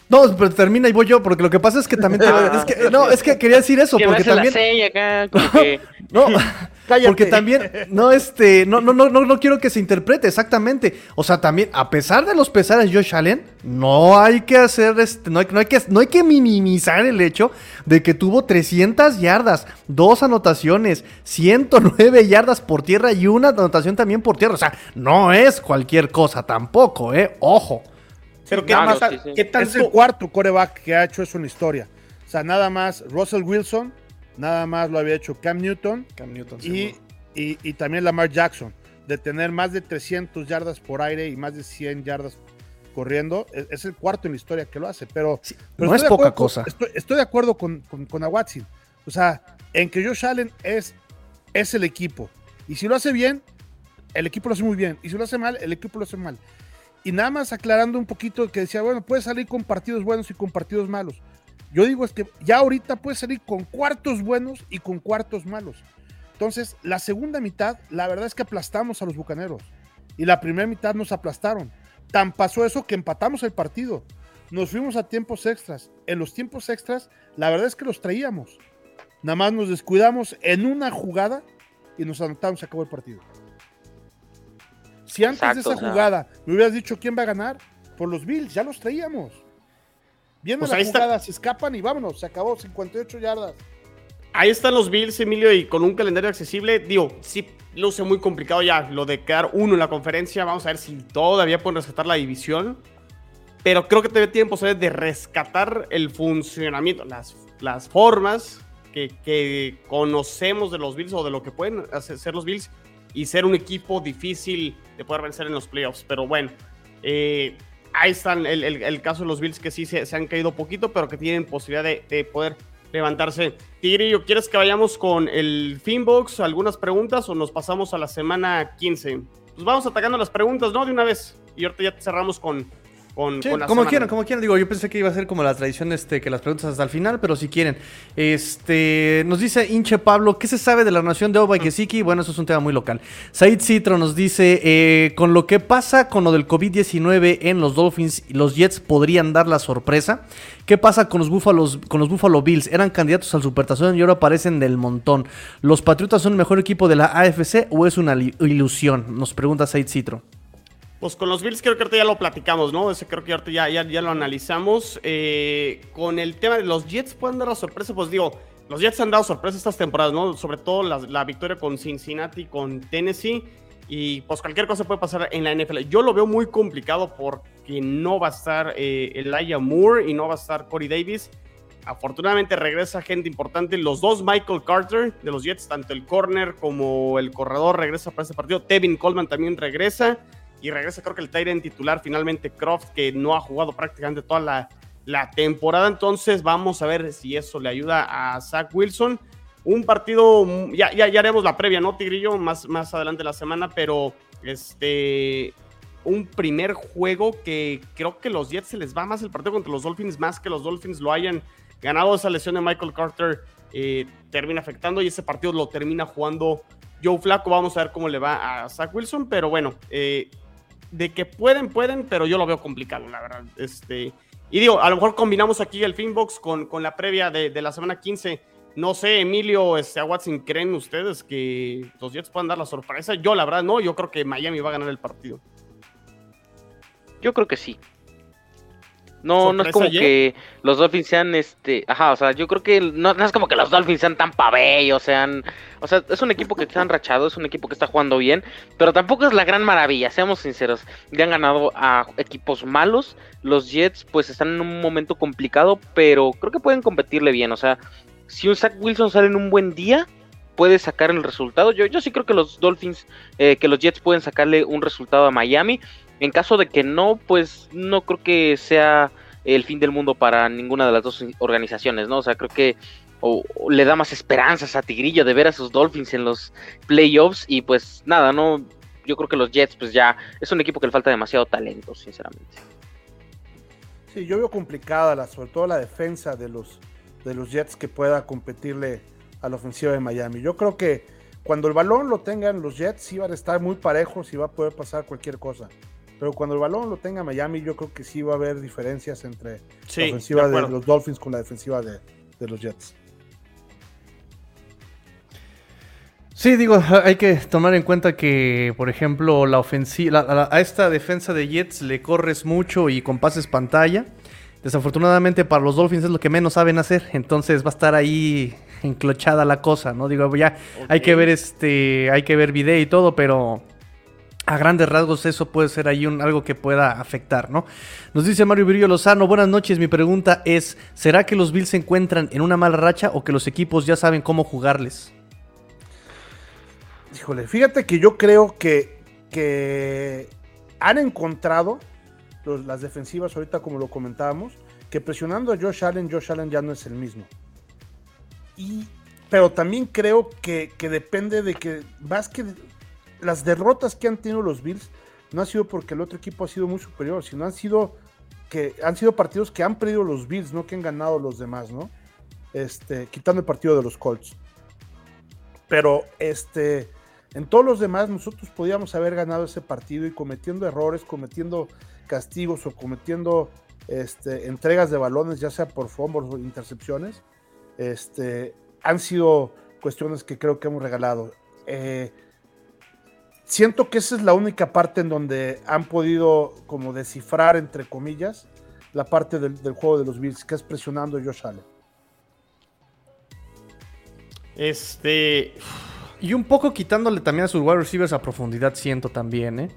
S4: no, pero termina y voy yo, porque lo que pasa es que también. es que, no, es que quería decir eso, porque también. no, porque también. No, este. No, no, no, no, quiero que se interprete, exactamente. O sea, también, a pesar de los pesares Josh Allen, no hay que hacer. Este, no, hay, no, hay que, no hay que minimizar el hecho de que tuvo 300 yardas, dos anotaciones, 109 yardas por tierra y una anotación también por tierra. O sea, no es cualquier cosa tampoco, ¿eh? Ojo.
S3: Pero ¿qué, más, Es el cuarto coreback que ha hecho eso en la historia. O sea, nada más Russell Wilson, nada más lo había hecho Cam Newton,
S4: Cam Newton
S3: y, y, también Lamar Jackson. De tener más de 300 yardas por aire y más de 100 yardas corriendo, e, es, el cuarto en la historia que lo hace. Pero,
S4: no es poca cosa.
S3: estoy, de acuerdo con, con, con Watson. O sea, en que Josh Allen es, es el equipo. Y si lo hace bien, el equipo lo hace muy bien. Y si lo hace mal, el equipo lo hace mal. Y nada más aclarando un poquito que decía, bueno, puede salir con partidos buenos y con partidos malos. Yo digo es que ya ahorita puede salir con cuartos buenos y con cuartos malos. Entonces, la segunda mitad, la verdad es que aplastamos a los Bucaneros. Y la primera mitad nos aplastaron. Tan pasó eso que empatamos el partido. Nos fuimos a tiempos extras. En los tiempos extras, la verdad es que los traíamos. Nada más nos descuidamos en una jugada y nos anotamos, se acabó el partido. Si antes de esa jugada me hubieras dicho quién va a ganar, por los Bills, ya los traíamos. Viendo pues la jugada, se escapan y vámonos, se acabó, 58 yardas.
S1: Ahí están los Bills, Emilio, y con un calendario accesible, digo, sí luce muy complicado ya lo de quedar uno en la conferencia. Vamos a ver si todavía pueden rescatar la división. Pero creo que todavía tienen posibilidad de rescatar el funcionamiento, las, las formas que, que, conocemos de los Bills o de lo que pueden hacer los Bills y ser un equipo difícil de poder vencer en los playoffs. Pero bueno, eh, ahí están el, caso de los Bills que sí se, han caído poquito, pero que tienen posibilidad de, poder levantarse. Tigrillo, ¿quieres que vayamos con el Finbox? ¿Algunas preguntas o nos pasamos a la semana 15? Pues vamos atacando las preguntas, ¿no? De una vez. Y ahorita ya cerramos con,
S4: como quieran, como quieran. Digo, yo pensé que iba a ser como la tradición este, que las preguntas hasta el final, pero si quieren. Este, nos dice Inche Pablo, ¿qué se sabe de la nación de Oba y Kesiki? Bueno, eso es un tema muy local. Said Citro nos dice, eh, con lo que pasa con lo del COVID-19 en los Dolphins, los Jets podrían dar la sorpresa. ¿Qué pasa con los Buffalo, con los Buffalo Bills? Eran candidatos al Supertazón y ahora aparecen del montón. ¿Los Patriotas son el mejor equipo de la AFC o es una ilusión? Nos pregunta Said Citro.
S1: Pues con los Bills creo que ahorita ya lo platicamos, ¿no? Ese creo que ahorita ya, ya, lo analizamos. Eh, con el tema de los Jets, ¿pueden dar la sorpresa? Pues digo, los Jets han dado sorpresa estas temporadas, ¿no? Sobre todo la, victoria con Cincinnati, con Tennessee. Y pues cualquier cosa puede pasar en la NFL. Yo lo veo muy complicado porque no va a estar eh, Elijah Moore y no va a estar Corey Davis. Afortunadamente regresa gente importante. Los dos Michael Carter de los Jets, tanto el corner como el corredor, regresa para este partido. Tevin Coleman también regresa y regresa creo que el Tyrant titular finalmente Croft, que no ha jugado prácticamente toda la, temporada. Entonces vamos a ver si eso le ayuda a Zach Wilson. Un partido, ya, ya, ya haremos la previa, ¿no, Tigrillo? Más, más adelante la semana, pero este, un primer juego que creo que los Jets se les va más el partido contra los Dolphins, más que los Dolphins lo hayan ganado. Esa lesión de Michael Carter eh, termina afectando y ese partido lo termina jugando Joe Flaco. Vamos a ver cómo le va a Zach Wilson, pero bueno, eh, de que pueden, pueden, pero yo lo veo complicado, la verdad. Este, y digo, a lo mejor combinamos aquí el Finbox con, con la previa de, la semana 15. No sé, Emilio, este, a Watson, ¿creen ustedes que los Jets puedan dar la sorpresa? Yo, la verdad, no. Yo creo que Miami va a ganar el partido.
S2: Yo creo que sí. No, no es como que los Dolphins sean este, ajá, o sea, yo creo que no, es como que los Dolphins sean tan pabellos, sean, o sea, es un equipo que está enrachado, es un equipo que está jugando bien, pero tampoco es la gran maravilla, seamos sinceros. Ya han ganado a equipos malos, los Jets pues están en un momento complicado, pero creo que pueden competirle bien, o sea, si un Zach Wilson sale en un buen día, puede sacar el resultado. Yo, yo sí creo que los Dolphins, eh, que los Jets pueden sacarle un resultado a Miami. En caso de que no, pues no creo que sea el fin del mundo para ninguna de las dos organizaciones, ¿no? O sea, creo que le da más esperanzas a Tigrillo de ver a sus Dolphins en los playoffs y pues nada, ¿no? Yo creo que los Jets pues ya es un equipo que le falta demasiado talento, sinceramente.
S3: Sí, yo veo complicada sobre todo la defensa de los, de los Jets que pueda competirle a la ofensiva de Miami. Yo creo que cuando el balón lo tengan los Jets sí van a estar muy parejos y va a poder pasar cualquier cosa. Pero cuando el balón lo tenga Miami, yo creo que sí va a haber diferencias entre la ofensiva de, los Dolphins con la defensiva de, los Jets.
S4: Sí, digo, hay que tomar en cuenta que, por ejemplo, la ofensiva, a esta defensa de Jets le corres mucho y con pases pantalla. Desafortunadamente para los Dolphins es lo que menos saben hacer, entonces va a estar ahí enclochada la cosa, ¿no? Digo, ya hay que ver este, hay que ver video y todo, pero a grandes rasgos eso puede ser ahí un, algo que pueda afectar, ¿no? Nos dice Mario Virillo Lozano, buenas noches, mi pregunta es, ¿será que los Bills se encuentran en una mala racha o que los equipos ya saben cómo jugarles?
S3: Híjole, fíjate que yo creo que, que han encontrado las defensivas ahorita como lo comentábamos, que presionando a Josh Allen, Josh Allen ya no es el mismo. Y, pero también creo que, que depende de que que las derrotas que han tenido los Bills no ha sido porque el otro equipo ha sido muy superior, sino han sido que han sido partidos que han perdido los Bills, no que han ganado los demás, ¿no? Este, quitando el partido de los Colts. Pero este, en todos los demás nosotros podíamos haber ganado ese partido y cometiendo errores, cometiendo castigos o cometiendo este, entregas de balones, ya sea por fumbles o intercepciones, este, han sido cuestiones que creo que hemos regalado. Eh, siento que esa es la única parte en donde han podido como descifrar, entre comillas, la parte del, juego de los Bills, que es presionando a Josh Allen.
S4: Este... Y un poco quitándole también a sus wide receivers a profundidad, siento también, ¿eh?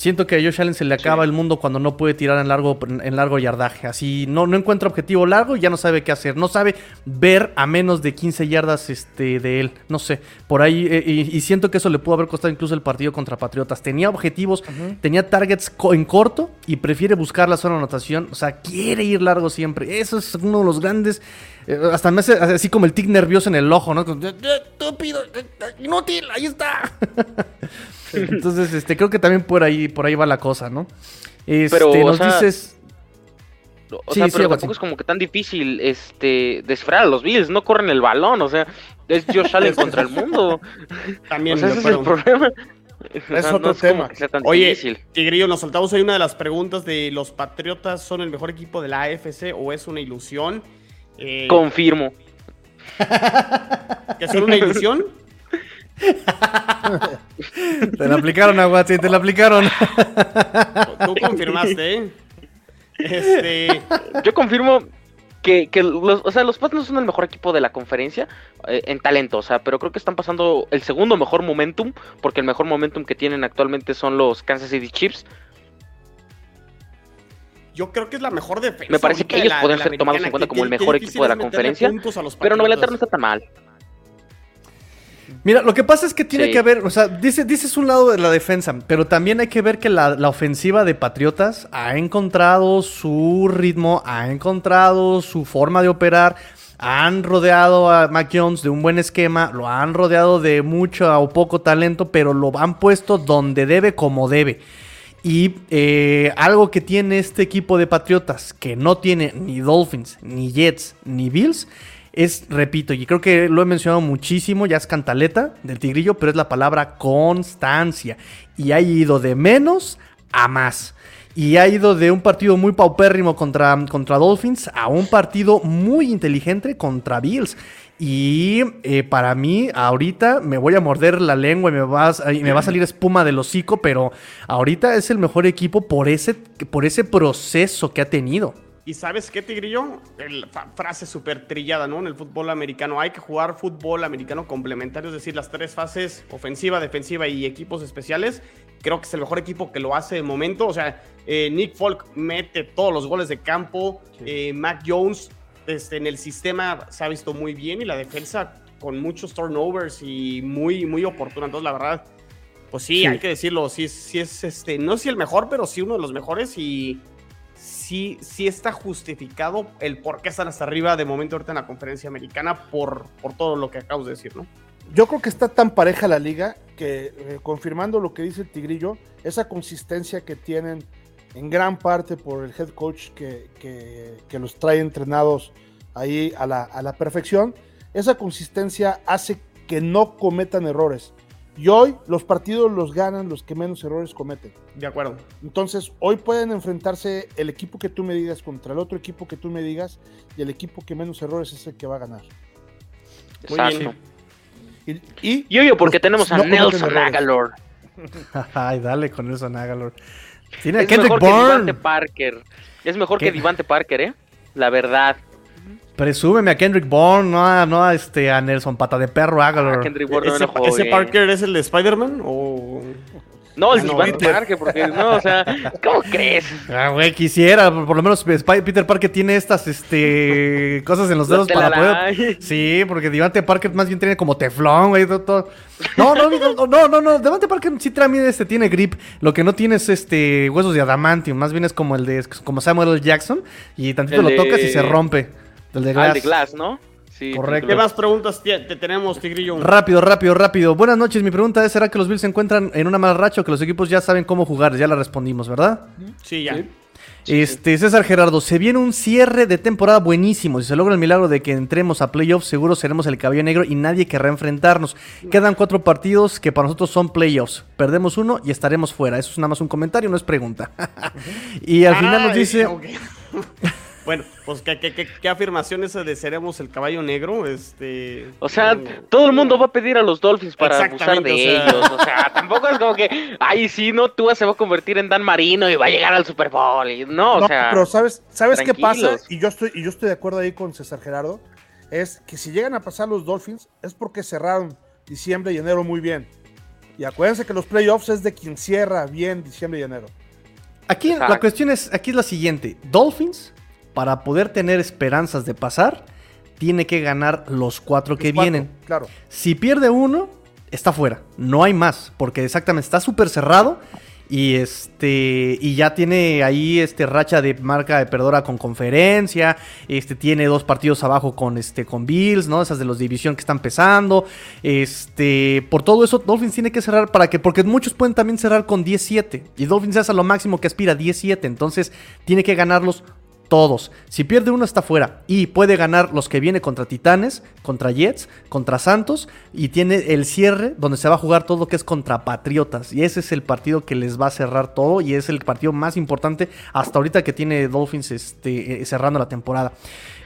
S4: Siento que a Josh Allen se le acaba el mundo cuando no puede tirar en largo, en largo yardaje. Así no, no encuentra objetivo largo y ya no sabe qué hacer. No sabe ver a menos de 15 yardas este, de él. No sé. Por ahí. eh, y, y siento que eso le pudo haber costado incluso el partido contra Patriotas. Tenía objetivos, tenía targets co- en corto y prefiere buscar la zona de anotación. O sea, quiere ir largo siempre. Eso es uno de los grandes. Eh, hasta me hace así como el tic nervioso en el ojo, ¿no? Estúpido, inútil, ahí está. Entonces, este, creo que también por ahí, por ahí va la cosa, ¿no? Este,
S2: Pero, o
S4: nos
S2: sea,
S4: dices.
S2: O sea,
S4: sí,
S2: pero tampoco es como que tan difícil este descifrar a los Bills, no corren el balón, o sea, es Josh Allen contra el mundo.
S1: También
S2: O sea, ese es el problema. O
S3: Es
S2: sea,
S3: otro
S2: no es como
S3: tema.
S1: Oye,
S2: difícil.
S1: Tigrillo, nos saltamos ahí una de las preguntas de los Patriotas son el mejor equipo de la AFC o es una ilusión. Eh,
S2: Confirmo.
S1: ¿Que son una ilusión?
S4: Te la aplicaron, Aguati, te la aplicaron.
S1: Tú confirmaste, ¿eh? Este,
S2: Yo confirmo que, que los, o sea, los Pats no son el mejor equipo de la conferencia eh, en talento, o sea, pero creo que están pasando el segundo mejor momentum, porque el mejor momentum que tienen actualmente son los Kansas City Chiefs.
S1: Yo creo que es la mejor defensa.
S2: Me parece que ellos
S1: la-
S2: podrían ser tomados en cuenta como el mejor equipo de la conferencia, Pero Nueva Inglaterra no está tan mal.
S4: Mira, lo que pasa es que tiene
S2: Sí.
S4: que haber, o sea, dice, dices un lado de la defensa, pero también hay que ver que la, la ofensiva de Patriotas ha encontrado su ritmo, ha encontrado su forma de operar. Han rodeado a Mac Jones de un buen esquema, lo han rodeado de mucho o poco talento, pero lo han puesto donde debe, como debe. Y eh, algo que tiene este equipo de Patriotas, que no tiene ni Dolphins, ni Jets, ni Bills, es, repito, y creo que lo he mencionado muchísimo, ya es cantaleta del tigrillo, pero es la palabra constancia. Y ha ido de menos a más. Y ha ido de un partido muy paupérrimo contra, contra Dolphins a un partido muy inteligente contra Bills. Y eh, para mí, ahorita me voy a morder la lengua y me, va a, y me va a salir espuma del hocico, pero ahorita es el mejor equipo por ese, por ese proceso que ha tenido.
S1: ¿Y sabes qué, Tigrillo? El frase súper trillada, ¿no? En el fútbol americano. Hay que jugar fútbol americano complementario, es decir, las tres fases, ofensiva, defensiva y equipos especiales. Creo que es el mejor equipo que lo hace de momento. O sea, eh, Nick Folk mete todos los goles de campo. Eh, Mac Jones este, en el sistema se ha visto muy bien y la defensa con muchos turnovers y muy, muy oportuna. Entonces, la verdad, pues sí,
S4: Sí.
S1: hay que decirlo. Sí, sí es, este, no si el mejor, pero sí uno de los mejores y sí, sí está justificado el por qué están hasta arriba de momento ahorita en la conferencia americana por, por todo lo que acabas de decir, ¿no?
S3: Yo creo que está tan pareja la liga que, eh, confirmando lo que dice el Tigrillo, esa consistencia que tienen en gran parte por el head coach que, que- que los trae entrenados ahí a la, a la perfección, esa consistencia hace que no cometan errores. Y hoy los partidos los ganan los que menos errores cometen.
S1: De acuerdo.
S3: Entonces, hoy pueden enfrentarse el equipo que tú me digas contra el otro equipo que tú me digas y el equipo que menos errores es el que va a ganar.
S1: Muy
S2: Exacto.
S3: Y, y-
S2: Y obvio, porque
S3: los-
S2: tenemos a
S3: no
S2: Nelson. Agalor.
S4: Ay, dale con eso, Nagalor. Tiene a
S2: Es
S4: Kendrick
S2: mejor que Divante
S4: Bourne.
S2: Parker. Es mejor
S4: ¿Qué?
S2: que Divante Parker, ¿eh? La verdad.
S4: Presúmeme a Kendrick Bourne, no a, no a, este, a Nelson Pata de Perro Agalor.
S2: Ah, Kendrick Bourne no
S1: ¿Ese, ese. Parker es el de Spider-Man o...?
S2: No, el
S1: Ah, no,
S2: Divante
S1: Peter.
S2: Parker, porque no, o sea, ¿cómo crees?
S4: Ah, güey, quisiera. Por por lo menos Peter Parker tiene estas este, cosas en los dedos para poder. Sí, porque Devante Parker más bien tiene como teflón, güey. todo- todo. No, no, no, no, no, no. Devante Parker sí también este, tiene grip. Lo que no tiene es este, huesos de adamantium. Más bien es como el de como Samuel L. Jackson. Y tantito
S2: El
S4: lo
S2: de-
S4: tocas y se rompe. El de
S2: Ah,
S4: Glass.
S2: el de Glass, ¿no? Sí,
S4: Correcto.
S1: ¿Qué más preguntas te, te tenemos, Tigrillo?
S4: Rápido, rápido, rápido. Buenas noches. Mi pregunta es: ¿será que los Bills se encuentran en una mala racha o que los equipos ya saben cómo jugar? Ya la respondimos, ¿verdad?
S1: Sí, ya.
S4: Este, César Gerardo, se viene un cierre de temporada buenísimo. Si se logra el milagro de que entremos a playoffs, seguro seremos el caballo negro y nadie querrá enfrentarnos. Quedan cuatro partidos que para nosotros son playoffs. Perdemos uno y estaremos fuera. Eso es nada más un comentario, no es pregunta. y al final nos dice.
S1: bueno, pues ¿qué, qué, qué, qué afirmación esa de seremos el caballo negro? Este...
S2: O sea,
S1: no.
S2: todo el mundo va a pedir a los Dolphins para abusar
S1: Exactamente,
S2: de
S1: o sea.
S2: ellos. O sea, tampoco es como que, ay, sí, no, tú se va a convertir en Dan Marino y va a llegar al Super Bowl. y- no, o
S3: No,
S2: sea,
S3: pero ¿sabes, ¿sabes qué pasa? Y yo, estoy, y yo estoy de acuerdo ahí con César Gerardo. Es que si llegan a pasar los Dolphins es porque cerraron diciembre y enero muy bien. Y acuérdense que los playoffs es de quien cierra bien diciembre y enero.
S4: Aquí la cuestión es, aquí es la siguiente. Dolphins, para poder tener esperanzas de pasar, tiene que ganar los cuatro que vienen.
S3: Claro.
S4: Si pierde uno, está fuera. No hay más, porque exactamente está súper cerrado y este y ya tiene ahí este racha de marca de perdora con conferencia, este tiene dos partidos abajo con este con Bills, ¿no? Esas de los división que están pesando. Este, por todo eso Dolphins tiene que cerrar para que porque muchos pueden también cerrar con 17 y Dolphins hace lo máximo que aspira 17, entonces tiene que ganarlos todos. Si pierde uno está fuera. Y puede ganar los que viene contra Titanes, contra Jets, contra Santos. Y tiene el cierre donde se va a jugar todo que es contra Patriotas. Y ese es el partido que les va a cerrar todo. Y es el partido más importante hasta ahorita que tiene Dolphins este, eh, cerrando la temporada.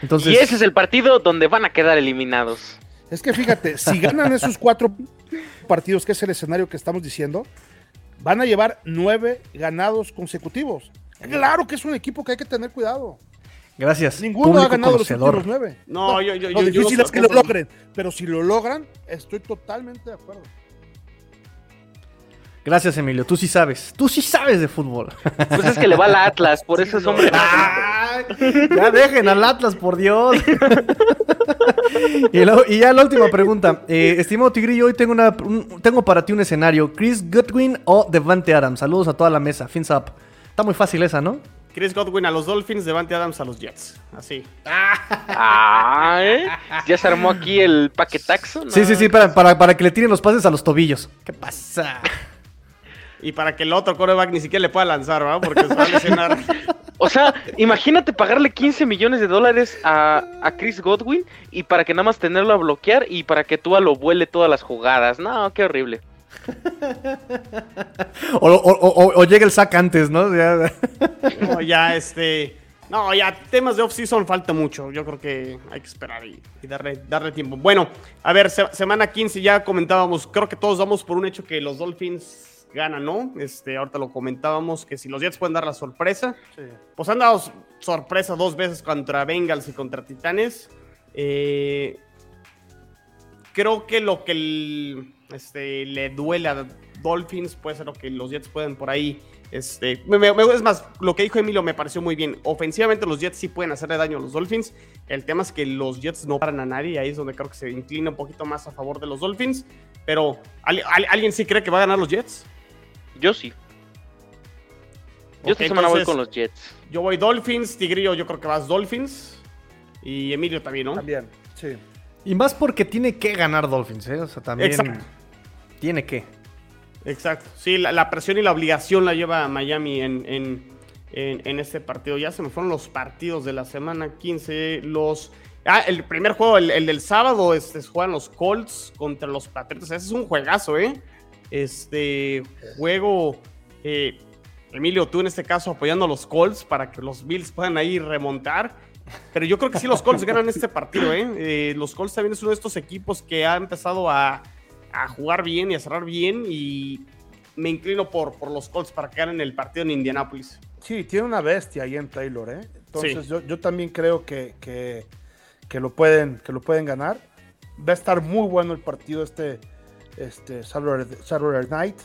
S4: Entonces,
S2: y ese es el partido donde van a quedar eliminados.
S3: Es que fíjate, si ganan esos cuatro partidos, que es el escenario que estamos diciendo, van a llevar nueve ganados consecutivos. Claro que es un equipo que hay que tener cuidado.
S4: Gracias.
S3: Ninguno ha ganado los últimos nueve.
S1: No, yo, yo,
S3: lo
S1: yo,
S3: difícil es que lo logren. Pero si lo logran, estoy totalmente de acuerdo.
S4: Gracias, Emilio. Tú sí sabes. Tú sí sabes de fútbol.
S2: Pues es que le va al Atlas, por eso es hombre.
S4: ya dejen al Atlas, por Dios. y, ya la última pregunta. Eh, estimado Tigrillo, hoy tengo, una, tengo para ti un escenario. ¿Chris Goodwin o Devante Adams? Saludos a toda la mesa. Fins up. Está muy fácil esa, ¿no?
S1: Chris Godwin a los Dolphins, Devante Adams a los Jets. Así.
S2: Ah, ¿eh? Ya se armó aquí el paquetaxo.
S4: Sí, sí, sí, para, para, que le tiren los pases a los tobillos. ¿Qué pasa?
S1: Y para que el otro coreback ni siquiera le pueda lanzar, ¿verdad? Porque se va a lesionar.
S2: O sea, imagínate pagarle 15 millones de dólares a, a, Chris Godwin y para que nada más tenerlo a bloquear y para que tú a lo vuele todas las jugadas. No, qué horrible.
S4: O, llega el sac antes, ¿no?
S1: Ya. no, ya este. No, ya temas de off-season falta mucho. Yo creo que hay que esperar y, darle, darle, tiempo. Bueno, a ver, semana 15 ya comentábamos. Creo que todos damos por un hecho que los Dolphins ganan, ¿no? Este, ahorita lo comentábamos que si los Jets pueden dar la sorpresa, pues han dado sorpresa dos veces contra Bengals y contra Titanes. Eh, creo que lo que el, este, le duele a Dolphins, puede ser lo que los Jets pueden por ahí. Este, es más, lo que dijo Emilio me pareció muy bien. Ofensivamente los Jets sí pueden hacerle daño a los Dolphins. El tema es que los Jets no paran a nadie. Ahí es donde creo que se inclina un poquito más a favor de los Dolphins. Pero, ¿alguien sí cree que va a ganar los Jets?
S2: Yo sí. Yo esta semana voy con los Jets.
S1: Yo voy Dolphins, Tigrillo, yo creo que vas Dolphins. Y Emilio también, ¿no?
S3: También, sí.
S4: Y más porque tiene que ganar Dolphins, ¿eh? O sea, también. Exacto. Tiene que.
S1: Exacto. Sí, la, presión y la obligación la lleva Miami en, en, este partido. Ya se me fueron los partidos de la semana 15. Los. Ah, el primer juego, el, del sábado, este, juegan los Colts contra los Patriotas. Ese es un juegazo, ¿eh? Este juego. Eh, Emilio, tú en este caso apoyando a los Colts para que los Bills puedan ahí remontar. Pero yo creo que sí los Colts ganan este partido, ¿eh? ¿eh? Los Colts también es uno de estos equipos que ha empezado a, jugar bien y a cerrar bien y me inclino por, por los Colts para que ganen el partido en Indianapolis.
S3: Sí, tiene una bestia ahí en Taylor, ¿eh? Entonces yo, también creo que, que, lo pueden, que lo pueden ganar. Va a estar muy bueno el partido este, este Saturday Night,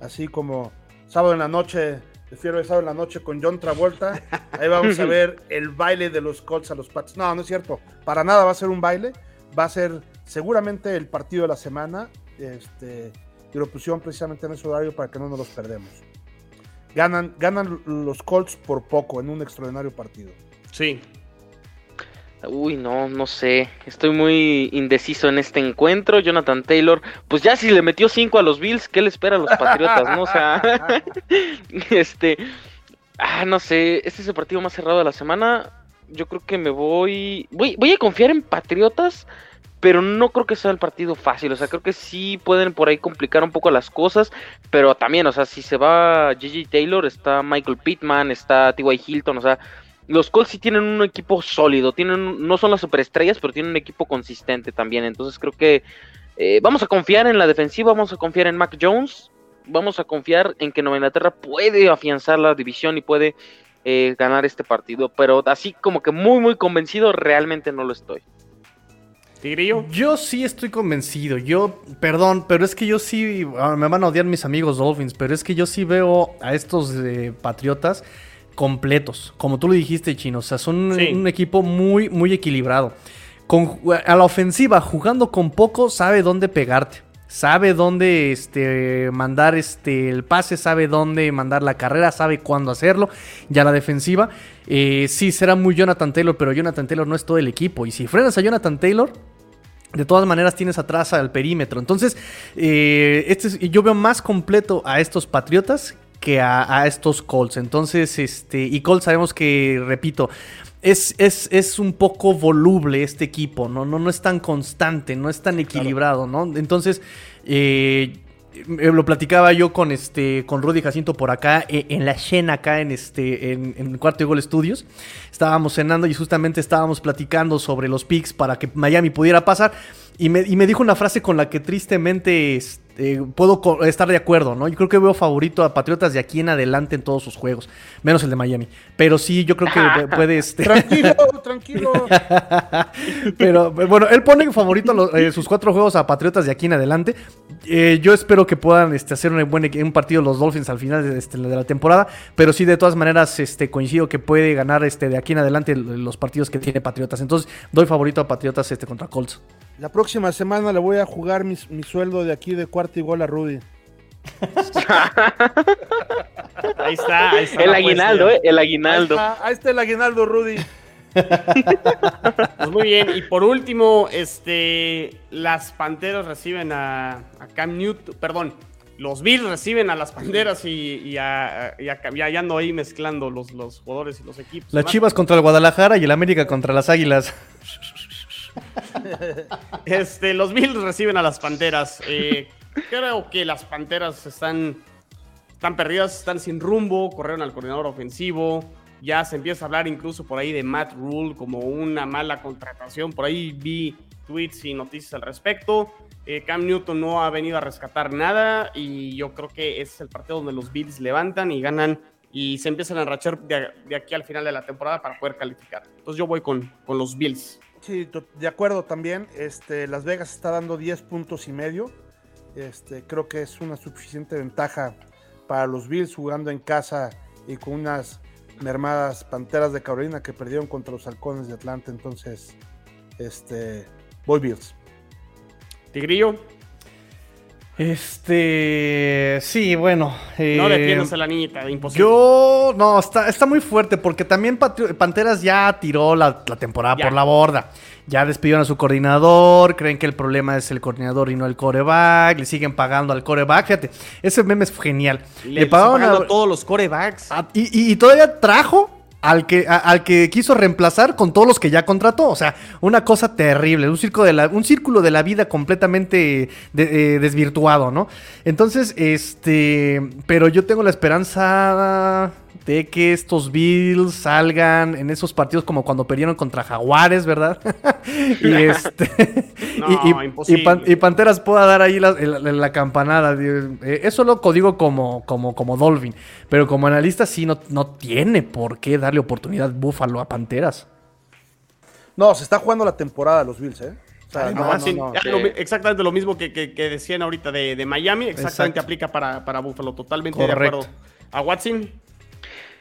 S3: así como sábado en la noche Prefiero estar en la noche con John Travolta. Ahí vamos a ver el baile de los Colts a los Pats. No, no es cierto. Para nada va a ser un baile. Va a ser seguramente el partido de la semana. Este, y lo pusieron precisamente en ese horario para que no nos los perdemos. Ganan, ganan los Colts por poco en un extraordinario partido.
S1: Sí,
S2: Uy, no, no sé. Estoy muy indeciso en este encuentro. Jonathan Taylor, pues ya si le metió 5 a los Bills, ¿qué le espera a los Patriotas, no? O sea, este. Ah, no sé. Este es el partido más cerrado de la semana. Yo creo que me voy. Voy, voy a confiar en Patriotas, pero no creo que sea el partido fácil. O sea, creo que sí pueden por ahí complicar un poco las cosas. Pero también, o sea, si se va Gigi Taylor, está Michael Pittman, está T.Y. Hilton, o sea los Colts sí tienen un equipo sólido, tienen, no son las superestrellas, pero tienen un equipo consistente también. Entonces creo que eh, vamos a confiar en la defensiva, vamos a confiar en Mac Jones, vamos a confiar en que Nueva Inglaterra puede afianzar la división y puede eh, ganar este partido. Pero así como que muy, muy convencido, realmente no lo estoy.
S1: Tigrillo.
S4: Yo sí estoy convencido. Yo, perdón, pero es que yo sí. ah, Me van a odiar mis amigos Dolphins, pero es que yo sí veo a estos eh, Patriotas completos. Como tú lo dijiste, Chino. O sea, son
S1: Sí.
S4: un equipo muy, muy equilibrado. Con, a la ofensiva, jugando con poco, sabe dónde pegarte. Sabe dónde este, mandar este, el pase, sabe dónde mandar la carrera, sabe cuándo hacerlo. Y a la defensiva, eh, sí, será muy Jonathan Taylor, pero Jonathan Taylor no es todo el equipo. Y si frenas a Jonathan Taylor, de todas maneras tienes atrás al perímetro. Entonces, eh, este es- yo veo más completo a estos Patriotas que a, a estos Colts. Entonces, este, y Colts sabemos que, repito, es, es, es un poco voluble este equipo, ¿no? No, no es tan constante, no es tan equilibrado, ¿no? Entonces, eh, eh, lo platicaba yo con este con Rudy Jacinto por acá eh, en la Shen acá en este en, en Cuarto y Gol Studios estábamos cenando y justamente estábamos platicando sobre los picks para que Miami pudiera pasar y me, y me dijo una frase con la que tristemente este, puedo estar de acuerdo, ¿no? Yo creo que veo favorito a Patriotas de aquí en adelante en todos sus juegos, menos el de Miami. Pero sí, yo creo que puede este,
S3: Tranquilo, tranquilo.
S4: pero bueno, él pone favorito los- eh, sus cuatro juegos a Patriotas de aquí en adelante. Eh, yo espero que puedan este, hacer un buen un partido los Dolphins al final de, este, de la temporada. Pero sí, de todas maneras, este, coincido que puede ganar este, de aquí en adelante los partidos que tiene Patriotas. Entonces, doy favorito a Patriotas este, contra Colts.
S3: La próxima semana le voy a jugar mis- mi sueldo de aquí de cuarto y gol a Rudy.
S1: Ahí está, ahí está.
S2: El aguinaldo, eh, el
S3: Ahí
S2: aguinaldo.
S3: está, ahí está el aguinaldo, Rudy.
S1: Pues muy bien, y por último, este, las Panteras reciben a, a Cam Newton, perdón, los Bills reciben a las Panteras y, y a, y a- ya, ya ando ahí mezclando los, los jugadores y los equipos.
S4: Las Chivas contra el Guadalajara y el América contra las Águilas.
S1: Este, los Bills reciben a las Panteras. Eh, creo que las Panteras están, están perdidas, están sin rumbo, corrieron al coordinador ofensivo. Ya se empieza a hablar incluso por ahí de Matt Rule como una mala contratación. Por ahí vi tweets y noticias al respecto. Eh, Cam Newton no ha venido a rescatar nada y yo creo que ese es el partido donde los Bills levantan y ganan y se empiezan a enrachar de, de aquí al final de la temporada para poder calificar. Entonces yo voy con, con los Bills.
S3: Sí, de acuerdo también. Este, Las Vegas está dando 10 puntos y medio. Este, creo que es una suficiente ventaja para los Bills jugando en casa y con unas mermadas Panteras de Carolina que perdieron contra los Halcones de Atlanta. Entonces, este, voy Bills.
S1: Tigrillo,
S4: Este. Sí, bueno.
S1: no
S4: eh,
S1: defiendas a la niñita, imposible.
S4: Yo, no, está, está muy fuerte porque también Panteras ya tiró la, la temporada
S1: Ya.
S4: por la borda. Ya despidieron a su coordinador, creen que el problema es el coordinador y no el coreback, le siguen pagando al coreback. Fíjate, ese meme es genial.
S1: Le,
S4: Le, pagaron a-
S1: a todos los corebacks.
S4: a- y, y- y todavía trajo al que, al que quiso reemplazar con todos los que ya contrató. O sea, una cosa terrible. Un, circo de un círculo de la vida completamente eh, desvirtuado, ¿no? Entonces, este. Pero yo tengo la esperanza de que estos Bills salgan en esos partidos como cuando perdieron contra Jaguares, ¿verdad? y este.
S1: No,
S4: y, y-
S1: imposible.
S4: y Pan- y Panteras pueda dar ahí la, la- la campanada. eh, eso lo digo como, como, como Dolphin. Pero como analista sí no, no tiene por qué darle oportunidad Búfalo a Panteras.
S3: No, se está jugando la temporada los Bills, ¿eh? O sea, no, no,
S1: sí,
S3: no.
S1: ya lo mi- exactamente lo mismo que, que- que decían ahorita de, de Miami, exactamente
S4: Exacto.
S1: aplica para, para Buffalo, totalmente de
S4: Correcto.
S1: acuerdo. A Watson,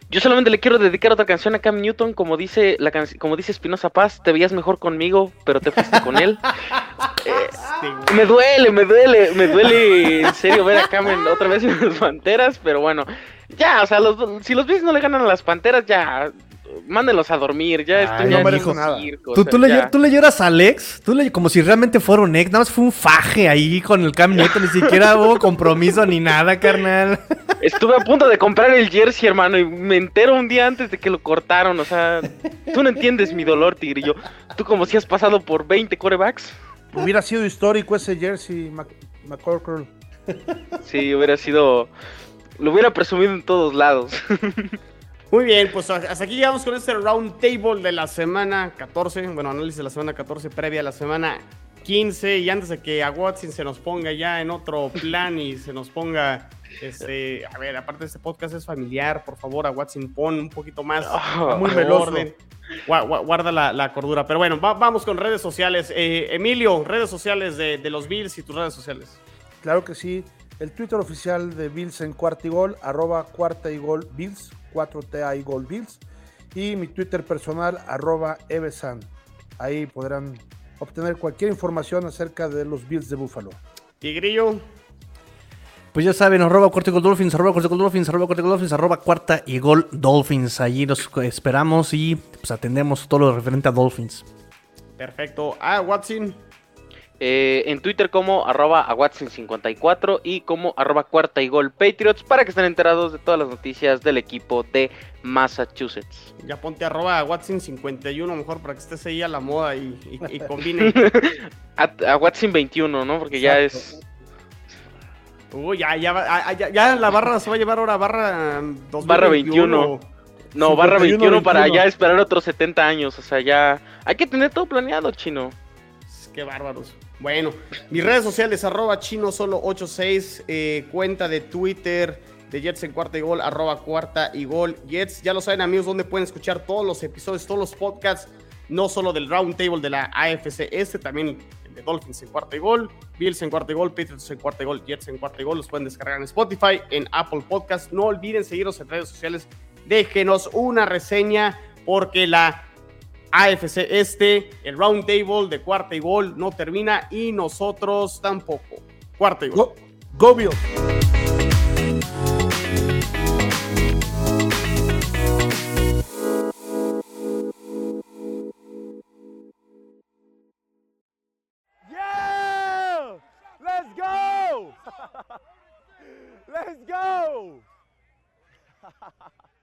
S2: Yo solamente le quiero dedicar otra canción a Cam Newton, como dice la canc- como dice Espinosa Paz, te veías mejor conmigo, pero te fuiste con él. Eh, me duele, me duele, me duele en serio ver a Cam en- otra vez en las Panteras, pero bueno, ya, o sea, los- si los Bills no le ganan a las Panteras, ya, mándenlos a dormir, ya esto
S4: Ay,
S2: ya
S3: no nada.
S2: circo, o
S4: ¿Tú,
S2: sea,
S4: tú le,
S2: ya.
S4: llor- tú le lloras a Alex, tú le, como si realmente fuera un ex, nada más fue un faje ahí con el Cam Newton, ni siquiera hubo compromiso ni nada, carnal.
S2: Estuve a punto de comprar el jersey, hermano, y me entero un día antes de que lo cortaron. O sea, tú no entiendes mi dolor, Tigrillo. Tú como si has pasado por 20 corebacks.
S3: Hubiera sido histórico ese jersey, Mac- McCorkle.
S2: Sí, hubiera sido... Lo hubiera presumido en todos lados.
S1: Muy bien, pues hasta aquí llegamos con este round table de la semana 14. Bueno, análisis de la semana 14 previa a la semana 15. Y antes de que a Watson se nos ponga ya en otro plan y se nos ponga Este, a ver, aparte de este podcast es familiar, por favor, a Watson pon un poquito más.
S2: Ah,
S3: muy
S1: gua- Guarda la, la cordura. Pero bueno, va- vamos con redes sociales. Eh, Emilio, redes sociales de, de los Bills y tus redes sociales.
S3: Claro que sí. El Twitter oficial de Bills en cuarta y gol, arroba cuarta y gol Bills, 4TA y gol Bills. Y mi Twitter personal, arroba Evesan. Ahí podrán obtener cualquier información acerca de los Bills de Buffalo.
S1: Tigrillo,
S4: Pues ya saben, arroba cuarta y gol Dolphins, arroba cuarta y gol Dolphins, arroba cuarta y gol Dolphins, arroba cuarta y gol Dolphins. Allí los esperamos y pues atendemos todo lo referente a Dolphins.
S1: perfecto. Ah, Watson,
S2: Eh, en Twitter como arroba a Watson54 y como arroba cuarta y gol Patriots para que estén enterados de todas las noticias del equipo de Massachusetts.
S1: ya ponte arroba Watson51 mejor para que estés ahí a la moda y, y- y combine.
S2: A, a Watson21, ¿no? Porque ya es...
S1: Uy, ya, ya, va- ah, ya, ya la barra se va a llevar ahora barra 2021.
S2: Barra 21. No, barra
S3: 51,
S2: 21 para
S3: 21.
S2: ya esperar otros 70 años. O sea, ya... Hay que tener todo planeado, chino.
S1: Qué bárbaros. Bueno, mis redes sociales, arroba chino solo 86, eh, cuenta de Twitter de Jets en cuarta y gol, arroba cuarta y gol Jets. Ya lo saben amigos, donde pueden escuchar todos los episodios, todos los podcasts, no solo del Round Table de la AFC este, también el de Dolphins en cuarta y gol, Bills en cuarta y gol, Patriots en cuarta y gol, Jets en cuarta y gol. Los pueden descargar en Spotify, en Apple Podcast. No olviden seguirnos en redes sociales. Déjenos una reseña porque la AFC Este, el round table de cuarta y gol no termina y nosotros tampoco. Cuarta y gol.
S3: Go, Let's go! Let's go!